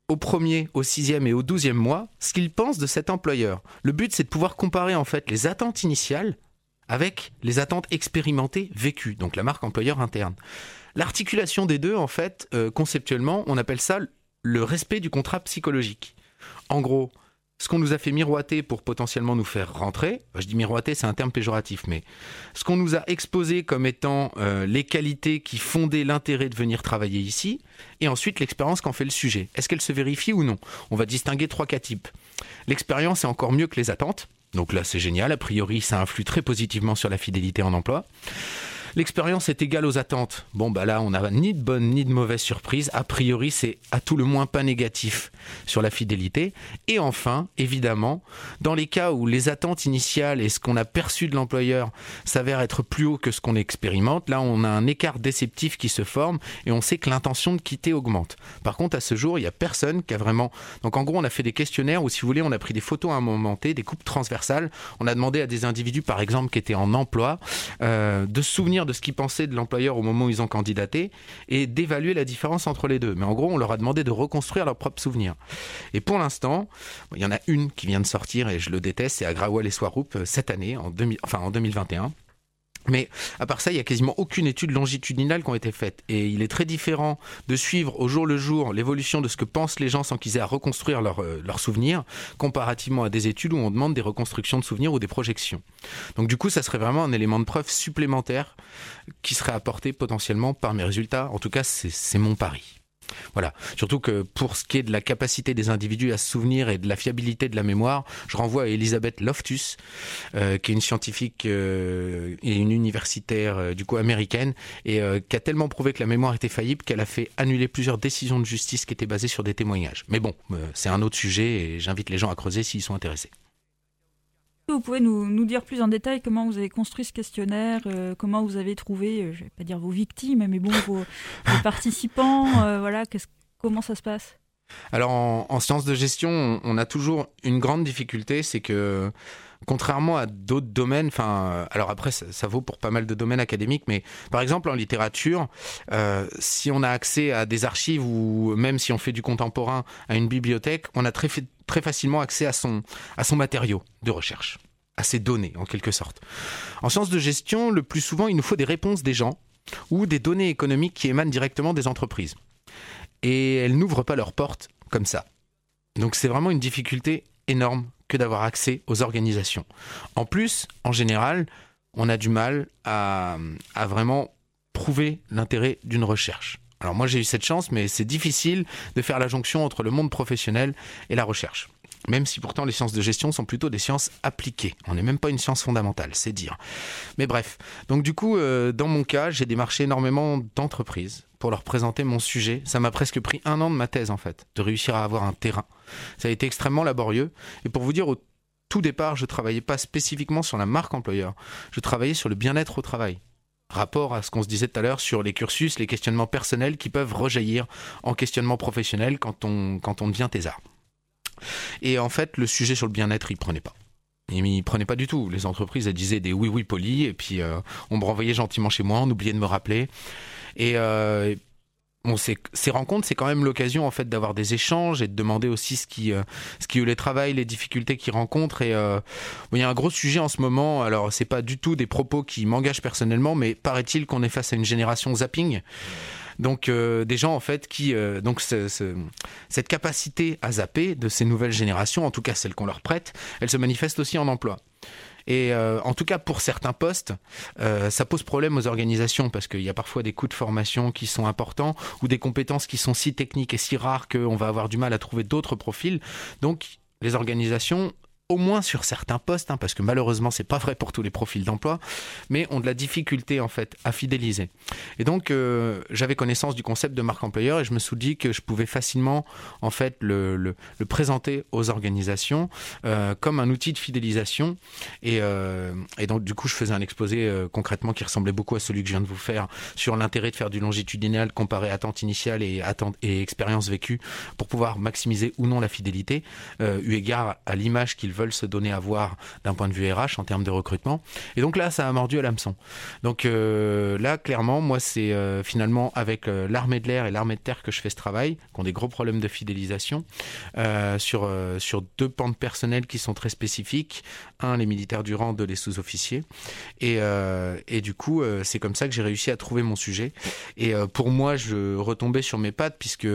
au premier, au sixième et au douzième mois, ce qu'ils pensent de cet employeur. Le but, c'est de pouvoir comparer en fait les attentes initiales avec les attentes expérimentées vécues, donc la marque employeur interne. L'articulation des deux, en fait, euh, conceptuellement, on appelle ça le respect du contrat psychologique. En gros, ce qu'on nous a fait miroiter pour potentiellement nous faire rentrer, je dis miroiter, c'est un terme péjoratif, mais ce qu'on nous a exposé comme étant euh, les qualités qui fondaient l'intérêt de venir travailler ici, et ensuite l'expérience qu'en fait le sujet. Est-ce qu'elle se vérifie ou non? On va distinguer trois cas types. L'expérience est encore mieux que les attentes, donc là c'est génial, a priori ça influe très positivement sur la fidélité en emploi. L'expérience est égale aux attentes. Bon, bah là, on n'a ni de bonne ni de mauvaise surprise. A priori, c'est à tout le moins pas négatif sur la fidélité. Et enfin, évidemment, dans les cas où les attentes initiales et ce qu'on a perçu de l'employeur s'avèrent être plus haut que ce qu'on expérimente, là, on a un écart déceptif qui se forme et on sait que l'intention de quitter augmente. Par contre, à ce jour, il n'y a personne qui a vraiment. Donc, en gros, on a fait des questionnaires où, si vous voulez, on a pris des photos à un moment T, des coupes transversales. On a demandé à des individus, par exemple, qui étaient en emploi, euh, de souvenir de ce qu'ils pensaient de l'employeur au moment où ils ont candidaté et d'évaluer la différence entre les deux. Mais en gros, on leur a demandé de reconstruire leurs propres souvenirs. Et pour l'instant, il y en a une qui vient de sortir et je le déteste, c'est à Grawal et Swarup cette année, en, 2000, enfin, en 2021. Mais à part ça, il n'y a quasiment aucune étude longitudinale qui a été faite. Et il est très différent de suivre au jour le jour l'évolution de ce que pensent les gens sans qu'ils aient à reconstruire leurs euh, souvenirs, comparativement à des études où on demande des reconstructions de souvenirs ou des projections. Donc du coup, ça serait vraiment un élément de preuve supplémentaire qui serait apporté potentiellement par mes résultats. En tout cas, c'est mon pari. Voilà. Surtout que pour ce qui est de la capacité des individus à se souvenir et de la fiabilité de la mémoire, je renvoie à Elisabeth Loftus, euh, qui est une scientifique euh, et une universitaire euh, du coup américaine et qui a tellement prouvé que la mémoire était faillible qu'elle a fait annuler plusieurs décisions de justice qui étaient basées sur des témoignages. Mais bon, c'est un autre sujet et j'invite les gens à creuser s'ils sont intéressés. Vous pouvez nous, dire plus en détail comment vous avez construit ce questionnaire, euh, comment vous avez trouvé, euh, je vais pas dire vos victimes, mais bon, vos, participants, euh, voilà, comment ça se passe? Alors en, sciences de gestion, on, a toujours une grande difficulté, c'est que contrairement à d'autres domaines, enfin, alors après ça, vaut pour pas mal de domaines académiques, mais par exemple en littérature, si on a accès à des archives ou même si on fait du contemporain à une bibliothèque, on a très, très facilement accès à son, à son matériau de recherche, à ses données en quelque sorte. En sciences de gestion, le plus souvent, il nous faut des réponses des gens ou des données économiques qui émanent directement des entreprises. Et elles n'ouvrent pas leurs portes comme ça. Donc c'est vraiment une difficulté énorme que d'avoir accès aux organisations. En plus, en général, on a du mal à, vraiment prouver l'intérêt d'une recherche. Alors moi j'ai eu cette chance, mais c'est difficile de faire la jonction entre le monde professionnel et la recherche. Même si pourtant les sciences de gestion sont plutôt des sciences appliquées. On n'est même pas une science fondamentale, c'est dire. Mais bref, donc du coup, euh, dans mon cas, j'ai démarché énormément d'entreprises pour leur présenter mon sujet. Ça m'a presque pris un an de ma thèse en fait, de réussir à avoir un terrain. Ça a été extrêmement laborieux. Et pour vous dire, au tout départ, je travaillais pas spécifiquement sur la marque employeur. Je travaillais sur le bien-être au travail rapport à ce qu'on se disait tout à l'heure sur les cursus, les questionnements personnels qui peuvent rejaillir en questionnement professionnel quand on, quand on devient thésard. Et en fait, le sujet sur le bien-être, il prenait pas. Il ne prenait pas du tout. Les entreprises, disaient des oui oui polis, et puis euh, on me renvoyait gentiment chez moi, on oubliait de me rappeler. Et, euh, ces, rencontres, c'est quand même l'occasion en fait d'avoir des échanges et de demander aussi ce qui, euh, ce qui les travaille, les difficultés qu'ils rencontrent. Et euh, il y a un gros sujet en ce moment. Alors, c'est pas du tout des propos qui m'engagent personnellement, mais paraît-il qu'on est face à une génération zapping. Donc euh, des gens en fait qui donc cette capacité à zapper de ces nouvelles générations, en tout cas celles qu'on leur prête, elle se manifeste aussi en emploi. Et euh, en tout cas, pour certains postes, euh, ça pose problème aux organisations parce qu'il y a parfois des coûts de formation qui sont importants ou des compétences qui sont si techniques et si rares qu'on va avoir du mal à trouver d'autres profils. Donc, les organisations au moins sur certains postes, hein, parce que malheureusement c'est pas vrai pour tous les profils d'emploi, mais ont de la difficulté en fait à fidéliser. Et donc euh, j'avais connaissance du concept de marque employeur et je me suis dit que je pouvais facilement en fait le, le, le présenter aux organisations euh, comme un outil de fidélisation. Et, euh, et, donc du coup je faisais un exposé euh, concrètement qui ressemblait beaucoup à celui que je viens de vous faire sur l'intérêt de faire du longitudinal comparé attente initiale et attente et expérience vécue pour pouvoir maximiser ou non la fidélité, euh, eu égard à l'image qu'ils veulent se donner à voir d'un point de vue RH en termes de recrutement. Et donc là, ça a mordu à l'hameçon. Donc euh, là, clairement, moi, c'est euh, finalement avec euh, l'armée de l'air et l'armée de terre que je fais ce travail, qui ont des gros problèmes de fidélisation sur, sur deux pans de personnel qui sont très spécifiques. Un, les militaires du rang, deux, les sous-officiers. Et, et du coup, c'est comme ça que j'ai réussi à trouver mon sujet. Et pour moi, je retombais sur mes pattes puisque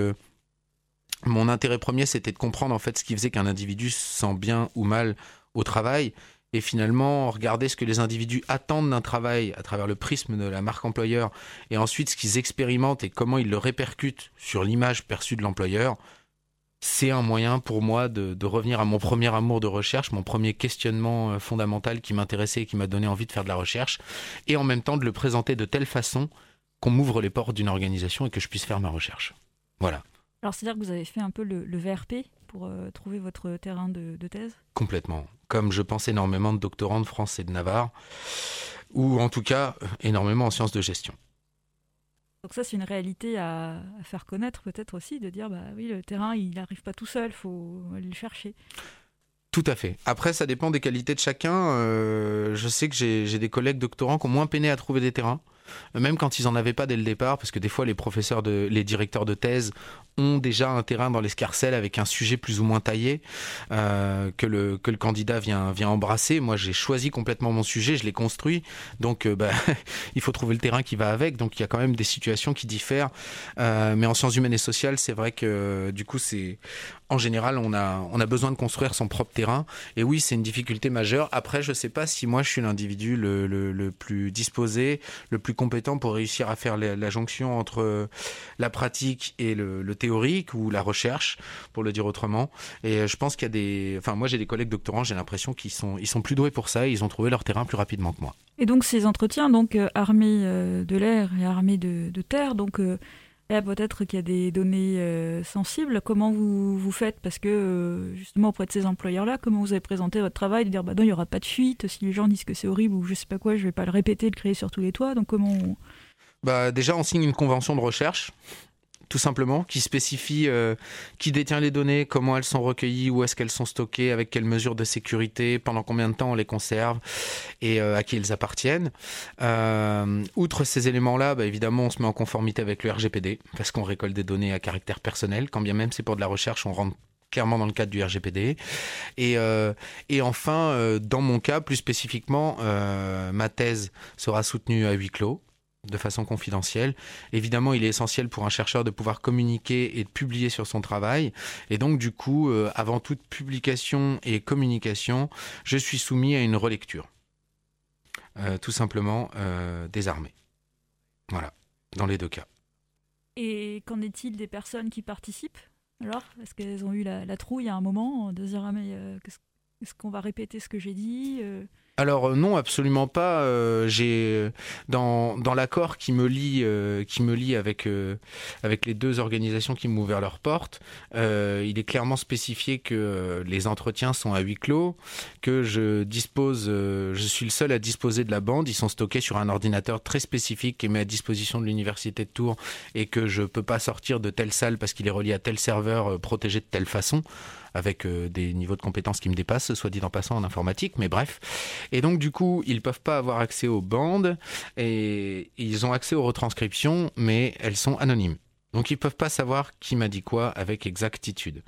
mon intérêt premier, c'était de comprendre en fait ce qui faisait qu'un individu se sent bien ou mal au travail. Et finalement, regarder ce que les individus attendent d'un travail à travers le prisme de la marque employeur, et ensuite ce qu'ils expérimentent et comment ils le répercutent sur l'image perçue de l'employeur, c'est un moyen pour moi de, de, revenir à mon premier amour de recherche, mon premier questionnement euh, fondamental qui m'intéressait et qui m'a donné envie de faire de la recherche, et en même temps de le présenter de telle façon qu'on m'ouvre les portes d'une organisation et que je puisse faire ma recherche. Voilà. Alors, c'est-à-dire que vous avez fait un peu le, VRP pour euh, trouver votre terrain de, thèse? Complètement. Comme je pense énormément de doctorants de France et de Navarre, ou en tout cas énormément en sciences de gestion. Donc ça, c'est une réalité à, faire connaître peut-être aussi, de dire, bah oui, le terrain, il n'arrive pas tout seul, il faut aller le chercher. Tout à fait. Après, ça dépend des qualités de chacun. Euh, je sais que j'ai des collègues doctorants qui ont moins peiné à trouver des terrains. Même quand ils en avaient pas dès le départ, parce que des fois les professeurs, les directeurs de thèse ont déjà un terrain dans l'escarcelle avec un sujet plus ou moins taillé euh, que, le, que le candidat vient, vient embrasser. Moi, j'ai choisi complètement mon sujet, je l'ai construit, donc euh, bah, il faut trouver le terrain qui va avec. Donc il y a quand même des situations qui diffèrent. Euh, mais en sciences humaines et sociales, c'est vrai que du coup, c'est en général, on a, on a besoin de construire son propre terrain. Et oui, c'est une difficulté majeure. Après, je ne sais pas si moi, je suis l'individu le, le, plus disposé, le plus compétent pour réussir à faire la, jonction entre la pratique et le, théorique ou la recherche, pour le dire autrement. Et je pense qu'il y a des... Enfin, moi, j'ai des collègues doctorants, j'ai l'impression qu'ils sont, ils sont plus doués pour ça. Et ils ont trouvé leur terrain plus rapidement que moi. Et donc, ces entretiens, donc euh, armée euh, de l'air et armée de terre, donc... Là, peut-être qu'il y a des données euh, sensibles. Comment vous, vous faites? Parce que, euh, justement, auprès de ces employeurs-là, comment vous avez présenté votre travail De dire, bah non, il n'y aura pas de fuite. Si les gens disent que c'est horrible ou je sais pas quoi, je vais pas le répéter, le créer sur tous les toits. Donc, comment. Bah, déjà, on signe une convention de recherche tout simplement, qui spécifie euh, qui détient les données, comment elles sont recueillies, où est-ce qu'elles sont stockées, avec quelles mesures de sécurité, pendant combien de temps on les conserve et euh, à qui elles appartiennent. Euh, outre ces éléments-là, bah, évidemment, on se met en conformité avec le RGPD, parce qu'on récolte des données à caractère personnel, quand bien même c'est pour de la recherche, on rentre clairement dans le cadre du RGPD. Et, enfin, dans mon cas, plus spécifiquement, ma thèse sera soutenue à huis clos de façon confidentielle. Évidemment, il est essentiel pour un chercheur de pouvoir communiquer et de publier sur son travail. Et donc, du coup, euh, avant toute publication et communication, je suis soumis à une relecture. Euh, tout simplement euh, désarmé. Voilà, dans les deux cas. Et qu'en est-il des personnes qui participent Alors, est-ce qu'elles ont eu la, trouille à un moment de dire Ah, mais euh, est-ce qu'on va répéter ce que j'ai dit alors euh, non, absolument pas. Euh, j'ai dans, dans l'accord qui me lie euh, qui me lie avec avec les deux organisations qui m'ont ouvert leurs portes, il est clairement spécifié que les entretiens sont à huis clos, que je dispose, je suis le seul à disposer de la bande. Ils sont stockés sur un ordinateur très spécifique qui est mis à disposition de l'université de Tours et que je peux pas sortir de telle salle parce qu'il est relié à tel serveur protégé de telle façon avec euh, des niveaux de compétences qui me dépassent, soit dit en passant en informatique, mais bref. Et donc du coup, ils peuvent pas avoir accès aux bandes et ils ont accès aux retranscriptions, mais elles sont anonymes. Donc ils peuvent pas savoir qui m'a dit quoi avec exactitude.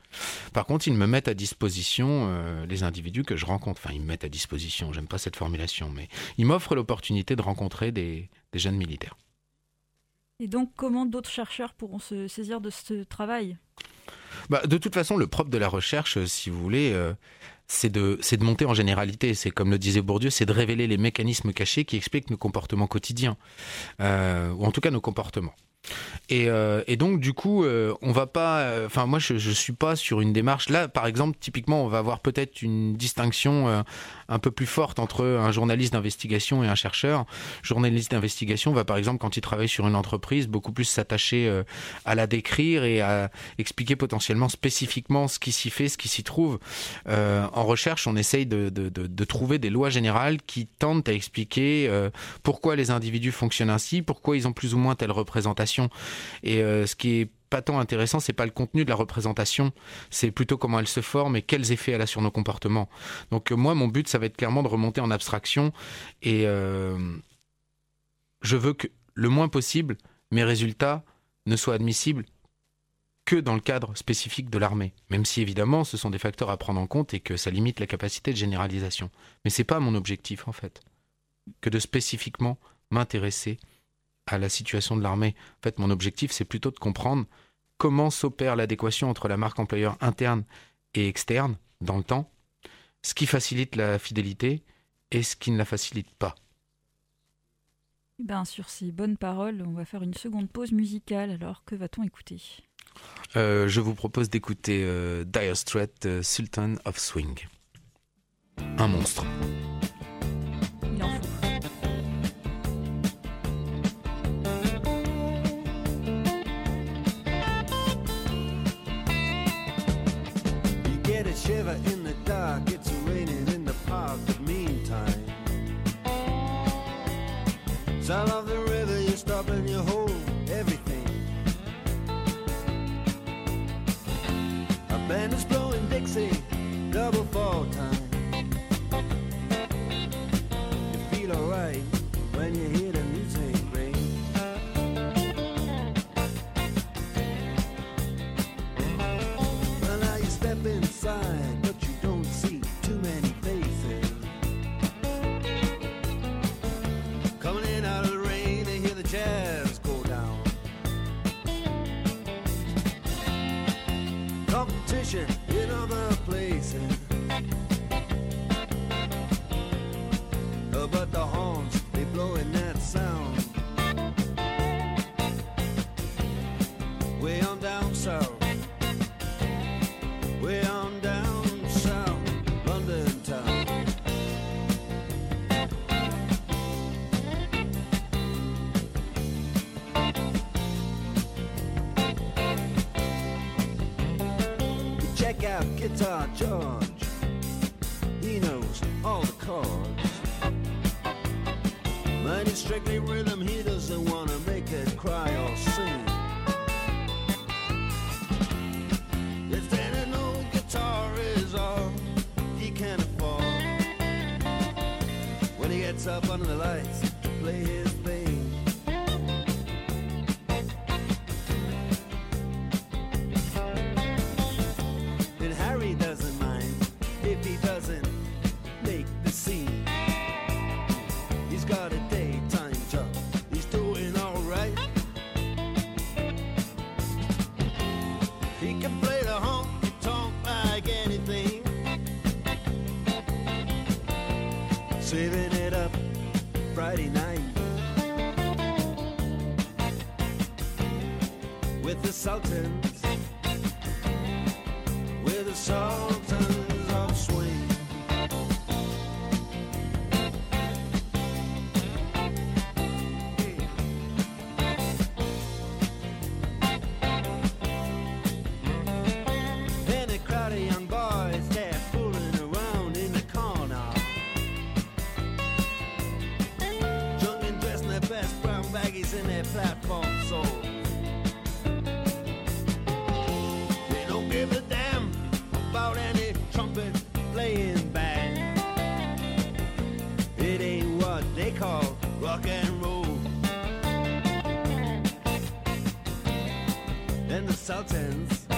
Par contre, ils me mettent à disposition euh, les individus que je rencontre. Enfin, ils me mettent à disposition. J'aime pas cette formulation, mais ils m'offrent l'opportunité de rencontrer des, des jeunes militaires. Et donc, comment d'autres chercheurs pourront se saisir de ce travail? Bah, de toute façon, le propre de la recherche, si vous voulez, euh, c'est de, de monter en généralité. C'est comme le disait Bourdieu, c'est de révéler les mécanismes cachés qui expliquent nos comportements quotidiens, euh, ou en tout cas nos comportements. Et, euh, et, donc du coup, euh, on va pas. Enfin, euh, moi, je, je suis pas sur une démarche. Là, par exemple, typiquement, on va avoir peut-être une distinction un peu plus forte entre un journaliste d'investigation et un chercheur. Journaliste d'investigation va, par exemple, quand il travaille sur une entreprise, beaucoup plus s'attacher à la décrire et à expliquer potentiellement spécifiquement ce qui s'y fait, ce qui s'y trouve. en recherche, on essaye de, de, trouver des lois générales qui tentent à expliquer pourquoi les individus fonctionnent ainsi, pourquoi ils ont plus ou moins telle représentation et euh, ce qui est pas tant intéressant, c'est pas le contenu de la représentation, c'est plutôt comment elle se forme et quels effets elle a sur nos comportements. Donc euh, moi, mon but, ça va être clairement de remonter en abstraction et euh, je veux que le moins possible, mes résultats ne soient admissibles que dans le cadre spécifique de l'armée, même si évidemment ce sont des facteurs à prendre en compte et que ça limite la capacité de généralisation. Mais c'est pas mon objectif en fait, que de spécifiquement m'intéresser à la situation de l'armée. En fait, mon objectif, c'est plutôt de comprendre comment s'opère l'adéquation entre la marque employeur interne et externe dans le temps, ce qui facilite la fidélité et ce qui ne la facilite pas. Ben, sur ces bonnes paroles, on va faire une seconde pause musicale. Alors, que va-t-on écouter? Euh, Je vous propose d'écouter euh, Dire Straits, euh, Sultan of Swing. Un monstre. vision have Guitar George. He knows all the chords. Mine is strictly rhythm, he doesn't wanna make it cry or sing. If any no guitar is all he can afford, when he gets up under the lights. and the Sultans.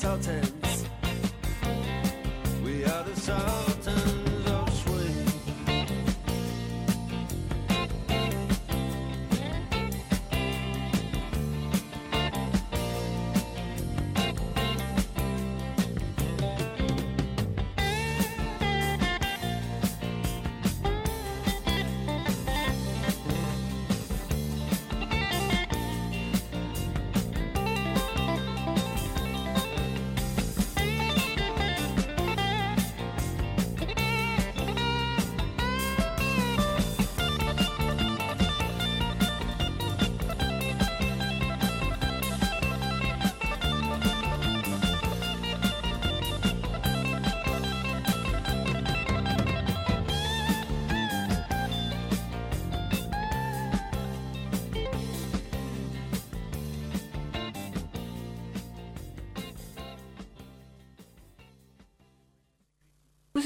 consultant.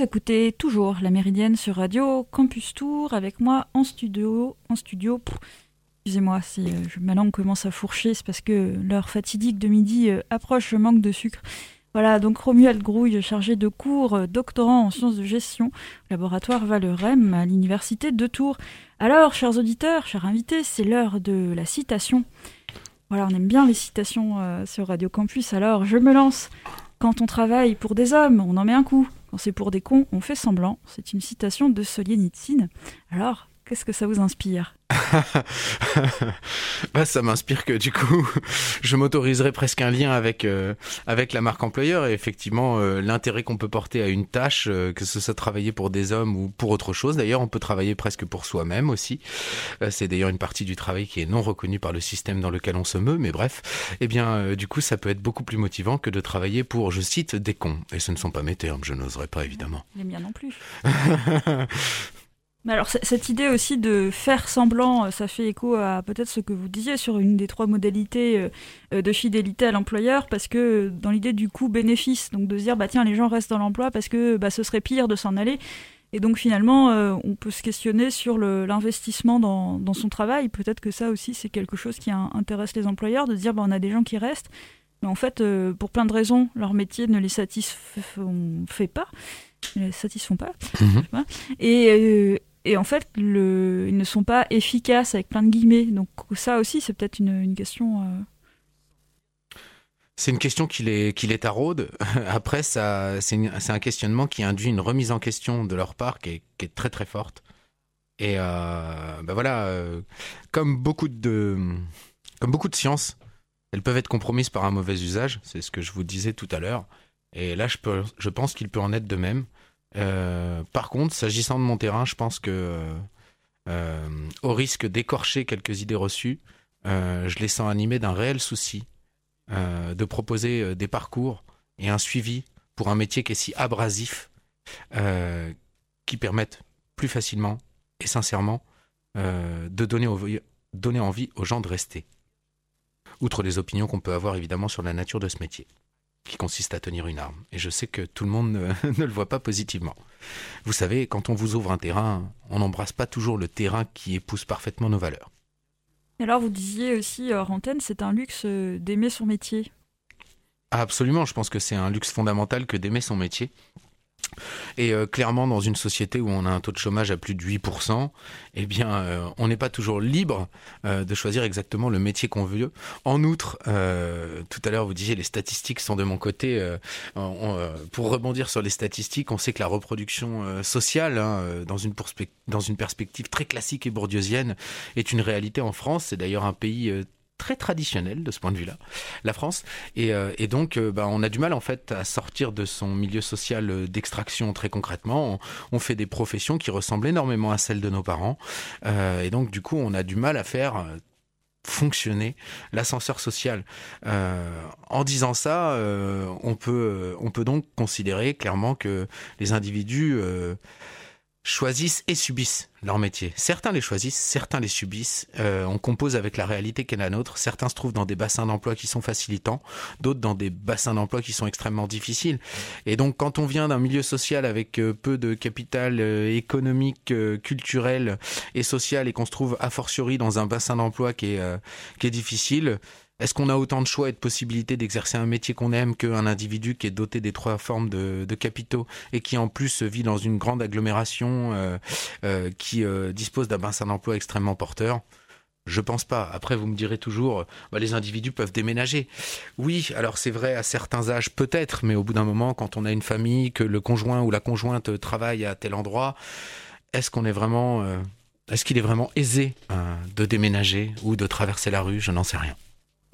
Écoutez toujours la Méridienne sur Radio Campus Tour avec moi en studio. En studio, excusez-moi si euh, ma langue commence à fourcher, c'est parce que l'heure fatidique de midi euh, approche, je manque de sucre. Voilà, donc Romuald Grouille, chargé de cours, euh, doctorant en sciences de gestion, laboratoire Valerem à l'université de Tours. Alors, chers auditeurs, chers invités, c'est l'heure de la citation. Voilà, on aime bien les citations euh, sur Radio Campus, alors je me lance. Quand on travaille pour des hommes, on en met un coup. C'est pour des cons, on fait semblant. C'est une citation de Solienitsyn. Alors, qu'est-ce que ça vous inspire? Bah, ça m'inspire que du coup, je m'autoriserai presque un lien avec euh, avec la marque employeur et effectivement euh, l'intérêt qu'on peut porter à une tâche, euh, que ce soit travailler pour des hommes ou pour autre chose. D'ailleurs, on peut travailler presque pour soi-même aussi. C'est d'ailleurs une partie du travail qui est non reconnue par le système dans lequel on se meut, mais bref, eh bien, du coup, ça peut être beaucoup plus motivant que de travailler pour, je cite, des cons. Et ce ne sont pas mes termes, je n'oserais pas évidemment. Les miens non plus. Mais alors cette idée aussi de faire semblant, euh, ça fait écho à peut-être ce que vous disiez sur une des trois modalités euh, euh, de fidélité à l'employeur, parce que dans l'idée du coût-bénéfice, donc de se dire bah tiens les gens restent dans l'emploi parce que bah, ce serait pire de s'en aller. Et donc finalement, on peut se questionner sur l'investissement dans, dans, son travail. Peut-être que ça aussi c'est quelque chose qui intéresse les employeurs, de se dire bah, on a des gens qui restent, mais en fait pour plein de raisons leur métier ne les satisfait pas, ne les satisfont pas. Mmh. Et et en fait, ils ne sont pas efficaces avec plein de guillemets. Donc ça aussi, c'est peut-être une, question. Euh... C'est une question qui les, qui taraude. Après, c'est, un questionnement qui induit une remise en question de leur part qui est, qui est très très forte. Et ben voilà, euh, comme beaucoup de, comme beaucoup de sciences, elles peuvent être compromises par un mauvais usage. C'est ce que je vous disais tout à l'heure. Et là, je, je pense qu'il peut en être de même. Euh, par contre, s'agissant de mon terrain, je pense que, euh, au risque d'écorcher quelques idées reçues, euh, je les sens animés d'un réel souci de proposer des parcours et un suivi pour un métier qui est si abrasif, qui permettent plus facilement et sincèrement de donner envie aux gens de rester. Outre les opinions qu'on peut avoir évidemment sur la nature de ce métier qui consiste à tenir une arme. Et je sais que tout le monde ne, le voit pas positivement. Vous savez, quand on vous ouvre un terrain, on n'embrasse pas toujours le terrain qui épouse parfaitement nos valeurs. Alors vous disiez aussi, hors antenne, c'est un luxe euh, d'aimer son métier. absolument, je pense que c'est un luxe fondamental que d'aimer son métier. Et euh, clairement, dans une société où on a un taux de chômage à plus de 8%, eh bien, euh, on n'est pas toujours libre euh, de choisir exactement le métier qu'on veut. En outre, tout à l'heure, vous disiez les statistiques sont de mon côté. pour rebondir sur les statistiques, on sait que la reproduction sociale, hein, dans, une dans une perspective très classique et bourdieusienne, est une réalité en France. C'est d'ailleurs un pays très traditionnel de ce point de vue-là, la France. Et, euh, donc, euh, bah, on a du mal en fait à sortir de son milieu social euh, d'extraction très concrètement. On, fait des professions qui ressemblent énormément à celles de nos parents. et donc, du coup, on a du mal à faire fonctionner l'ascenseur social. en disant ça, on peut on peut donc considérer clairement que les individus choisissent et subissent leur métier. Certains les choisissent, certains les subissent. Euh, on compose avec la réalité qu'est la nôtre. Certains se trouvent dans des bassins d'emploi qui sont facilitants, d'autres dans des bassins d'emploi qui sont extrêmement difficiles. Et donc, quand on vient d'un milieu social avec euh, peu de capital euh, économique, culturel et social, et qu'on se trouve a fortiori dans un bassin d'emploi qui est qui est difficile, est-ce qu'on a autant de choix et de possibilités d'exercer un métier qu'on aime qu'un individu qui est doté des trois formes de, capitaux et qui en plus vit dans une grande agglomération euh, euh, qui euh, dispose d'un bassin d'emploi extrêmement porteur? Je pense pas. Après, vous me direz toujours, bah, les individus peuvent déménager. Oui, alors c'est vrai à certains âges peut-être, mais au bout d'un moment, quand on a une famille, que le conjoint ou la conjointe travaille à tel endroit, est-ce qu'on est vraiment, est-ce qu'il est vraiment aisé de déménager ou de traverser la rue? Je n'en sais rien.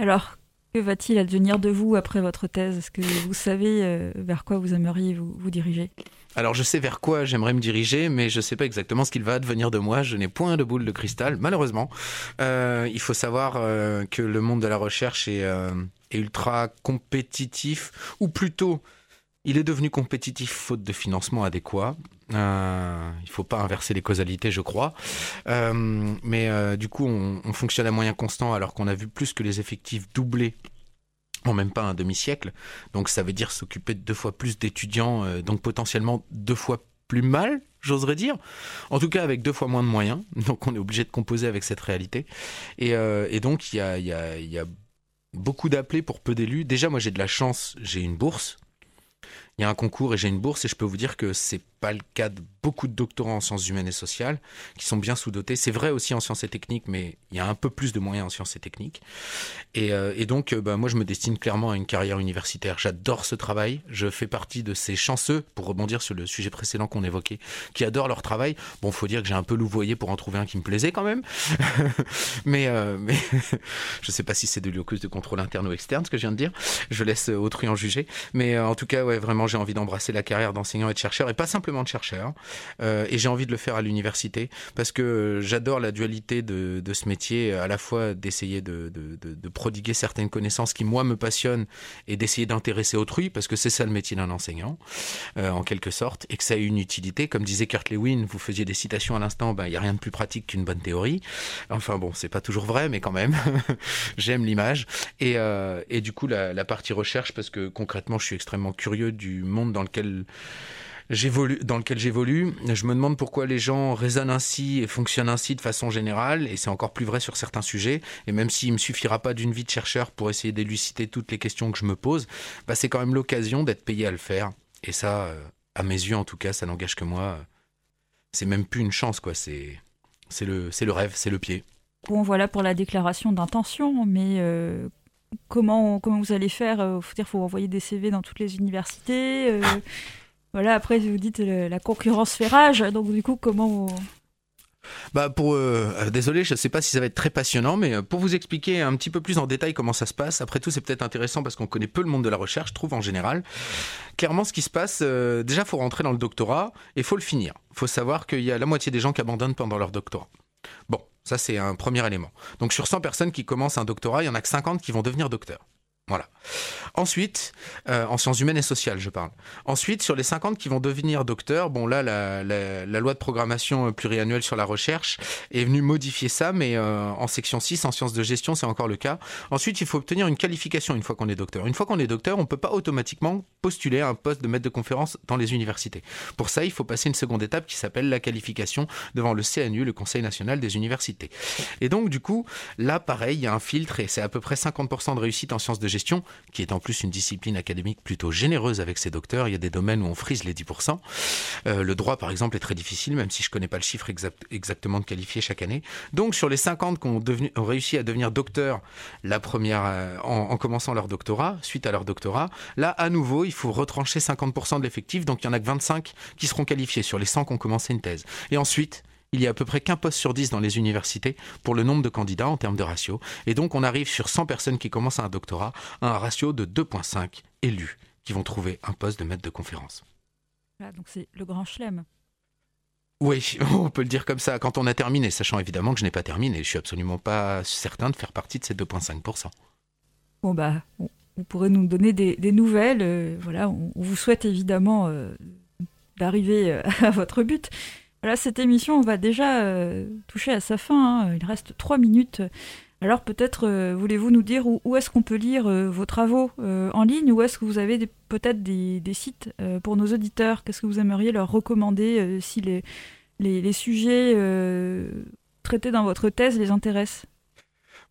Alors, que va-t-il advenir de vous après votre thèse? Est-ce que vous savez euh, vers quoi vous aimeriez vous, diriger? Alors je sais vers quoi j'aimerais me diriger, mais je ne sais pas exactement ce qu'il va advenir de moi. Je n'ai point de boule de cristal, malheureusement. Euh, il faut savoir euh, que le monde de la recherche est ultra compétitif, ou plutôt il est devenu compétitif faute de financement adéquat. Euh, il ne faut pas inverser les causalités, je crois. Euh, mais euh, du coup, on, fonctionne à moyen constant alors qu'on a vu plus que les effectifs doubler en même pas un demi-siècle. Donc ça veut dire s'occuper de deux fois plus d'étudiants, donc potentiellement deux fois plus mal, j'oserais dire. En tout cas avec deux fois moins de moyens. Donc on est obligé de composer avec cette réalité. Et, donc il y a beaucoup d'appelés pour peu d'élus. Déjà moi j'ai de la chance, j'ai une bourse. Il y a un concours et j'ai une bourse et je peux vous dire que c'est pas le cas de beaucoup de doctorants en sciences humaines et sociales qui sont bien sous-dotés. C'est vrai aussi en sciences et techniques, mais il y a un peu plus de moyens en sciences et techniques. Et, euh, donc, euh, bah, moi, je me destine clairement à une carrière universitaire. J'adore ce travail. Je fais partie de ces chanceux, pour rebondir sur le sujet précédent qu'on évoquait, qui adorent leur travail. Bon, faut dire que j'ai un peu louvoyé pour en trouver un qui me plaisait quand même. mais, euh, mais je sais pas si c'est de locus de contrôle interne ou externe, ce que je viens de dire. Je laisse autrui en juger. Mais euh, en tout cas, ouais, vraiment, j'ai envie d'embrasser la carrière d'enseignant et de chercheur, et pas simplement de chercheur. Euh, et j'ai envie de le faire à l'université parce que j'adore la dualité de, de, ce métier, à la fois d'essayer de, de, prodiguer certaines connaissances qui, moi, me passionnent et d'essayer d'intéresser autrui parce que c'est ça le métier d'un enseignant, euh, en quelque sorte, et que ça a une utilité. Comme disait Kurt Lewin, vous faisiez des citations à l'instant, ben, il n'y a rien de plus pratique qu'une bonne théorie. Enfin bon, c'est pas toujours vrai, mais quand même, j'aime l'image. Et, euh, et du coup, la partie recherche, parce que concrètement, je suis extrêmement curieux du monde dans lequel j'évolue, dans lequel j'évolue. Je me demande pourquoi les gens raisonnent ainsi et fonctionnent ainsi de façon générale, et c'est encore plus vrai sur certains sujets. Et même s'il me suffira pas d'une vie de chercheur pour essayer d'élucider toutes les questions que je me pose, bah c'est quand même l'occasion d'être payé à le faire. Et ça, euh, à mes yeux en tout cas, ça n'engage que moi. C'est même plus une chance, quoi. C'est, c'est le, c'est le rêve, c'est le pied. Bon, voilà pour la déclaration d'intention, mais euh, comment, comment vous allez faire euh, Faut dire, faut envoyer des CV dans toutes les universités. Euh, voilà, après, vous dites euh, la concurrence fait rage, donc du coup, comment bah pour euh, désolé, je ne sais pas si ça va être très passionnant, mais pour vous expliquer un petit peu plus en détail comment ça se passe. Après tout, c'est peut-être intéressant parce qu'on connaît peu le monde de la recherche, je trouve en général. Clairement, ce qui se passe, euh, déjà, faut rentrer dans le doctorat et faut le finir. Faut savoir qu'il y a la moitié des gens qui abandonnent pendant leur doctorat. Bon, ça c'est un premier élément. Donc sur 100 personnes qui commencent un doctorat, il y en a que 50 qui vont devenir docteurs. Voilà. Ensuite, euh, en sciences humaines et sociales, je parle. Ensuite, sur les 50 qui vont devenir docteurs, bon là, la, loi de programmation pluriannuelle sur la recherche est venue modifier ça, mais euh, en section 6, en sciences de gestion, c'est encore le cas. Ensuite, il faut obtenir une qualification une fois qu'on est docteur. Une fois qu'on est docteur, on ne peut pas automatiquement postuler à un poste de maître de conférence dans les universités. Pour ça, il faut passer une seconde étape qui s'appelle la qualification devant le CNU, le Conseil national des universités. Et donc, du coup, là, pareil, il y a un filtre et c'est à peu près 50% de réussite en sciences de gestion qui est en plus une discipline académique plutôt généreuse avec ses docteurs. Il y a des domaines où on frise les 10%. Euh, le droit, par exemple, est très difficile, même si je connais pas le chiffre exact, exactement de qualifiés chaque année. Donc, sur les 50 qui ont, réussi à devenir docteurs la première, euh, en, en, commençant leur doctorat, suite à leur doctorat, là, à nouveau, il faut retrancher 50% de l'effectif. Donc, il y en a que 25 qui seront qualifiés sur les 100 qui ont commencé une thèse. Et ensuite, il y a à peu près qu'un poste sur 10 dans les universités pour le nombre de candidats en termes de ratio. Et donc, on arrive sur 100 personnes qui commencent un doctorat à un ratio de 2,5 élus qui vont trouver un poste de maître de conférence. Ah, donc c'est le grand chelem. Oui, on peut le dire comme ça quand on a terminé, sachant évidemment que je n'ai pas terminé. Je suis absolument pas certain de faire partie de ces 2,5%. Bon, bah, vous pourrez nous donner des, des nouvelles. Euh, voilà, on, on, vous souhaite évidemment euh, d'arriver euh, à votre but. Voilà, cette émission va déjà euh, toucher à sa fin. Hein. Il reste trois minutes. Alors peut-être euh, voulez-vous nous dire où, où est-ce qu'on peut lire euh, vos travaux en ligne ou est-ce que vous avez peut-être des, sites pour nos auditeurs? Qu'est-ce que vous aimeriez leur recommander si les, les sujets traités dans votre thèse les intéressent?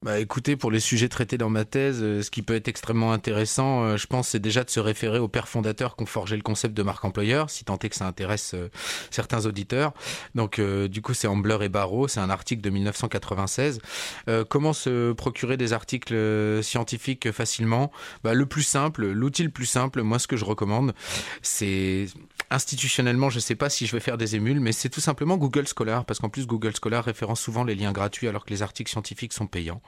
Bah, écoutez, pour les sujets traités dans ma thèse, euh, ce qui peut être extrêmement intéressant, euh, je pense, c'est déjà de se référer aux pères fondateurs qui ont forgé le concept de marque employeur, si tant est que ça intéresse euh, certains auditeurs. Donc, du coup, c'est Ambler et Barreau, c'est un article de 1996. Euh, comment se procurer des articles scientifiques facilement? Bah, Le plus simple, l'outil le plus simple, moi, ce que je recommande, c'est institutionnellement, je ne sais pas si je vais faire des émules, mais c'est tout simplement Google Scholar, parce qu'en plus, Google Scholar référence souvent les liens gratuits alors que les articles scientifiques sont payants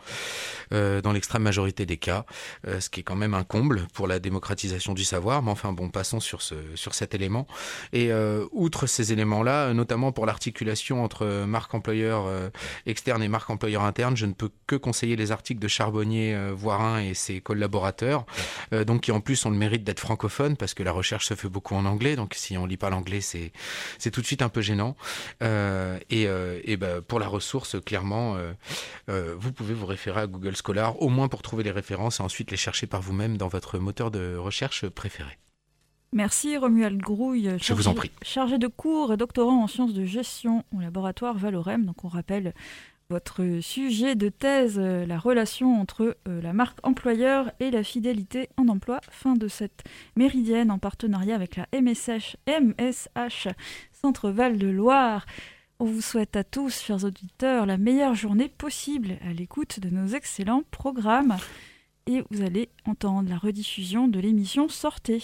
dans l'extrême majorité des cas, euh, ce qui est quand même un comble pour la démocratisation du savoir. Mais enfin bon, passons sur ce sur cet élément. Et euh, outre ces éléments-là, notamment pour l'articulation entre marque employeur euh, externe et marque employeur interne, je ne peux que conseiller les articles de Charbonnier, euh, Voirin et ses collaborateurs, euh, donc qui en plus ont le mérite d'être francophones parce que la recherche se fait beaucoup en anglais. Donc si on lit pas l'anglais, c'est c'est tout de suite un peu gênant. Euh, et et ben, pour la ressource, clairement, vous pouvez vous référer à Google Scholar, au moins pour trouver les références et ensuite les chercher par vous-même dans votre moteur de recherche préféré. Merci Romuald Grouille, chargé, Je vous en prie. chargé de cours et doctorant en sciences de gestion au laboratoire Valorem. Donc on rappelle votre sujet de thèse, euh, la relation entre euh, la marque employeur et la fidélité en emploi. Fin de cette méridienne en partenariat avec la MSH, MSH Centre Val de Loire. On vous souhaite à tous, chers auditeurs, la meilleure journée possible à l'écoute de nos excellents programmes. Et vous allez entendre la rediffusion de l'émission Sortez.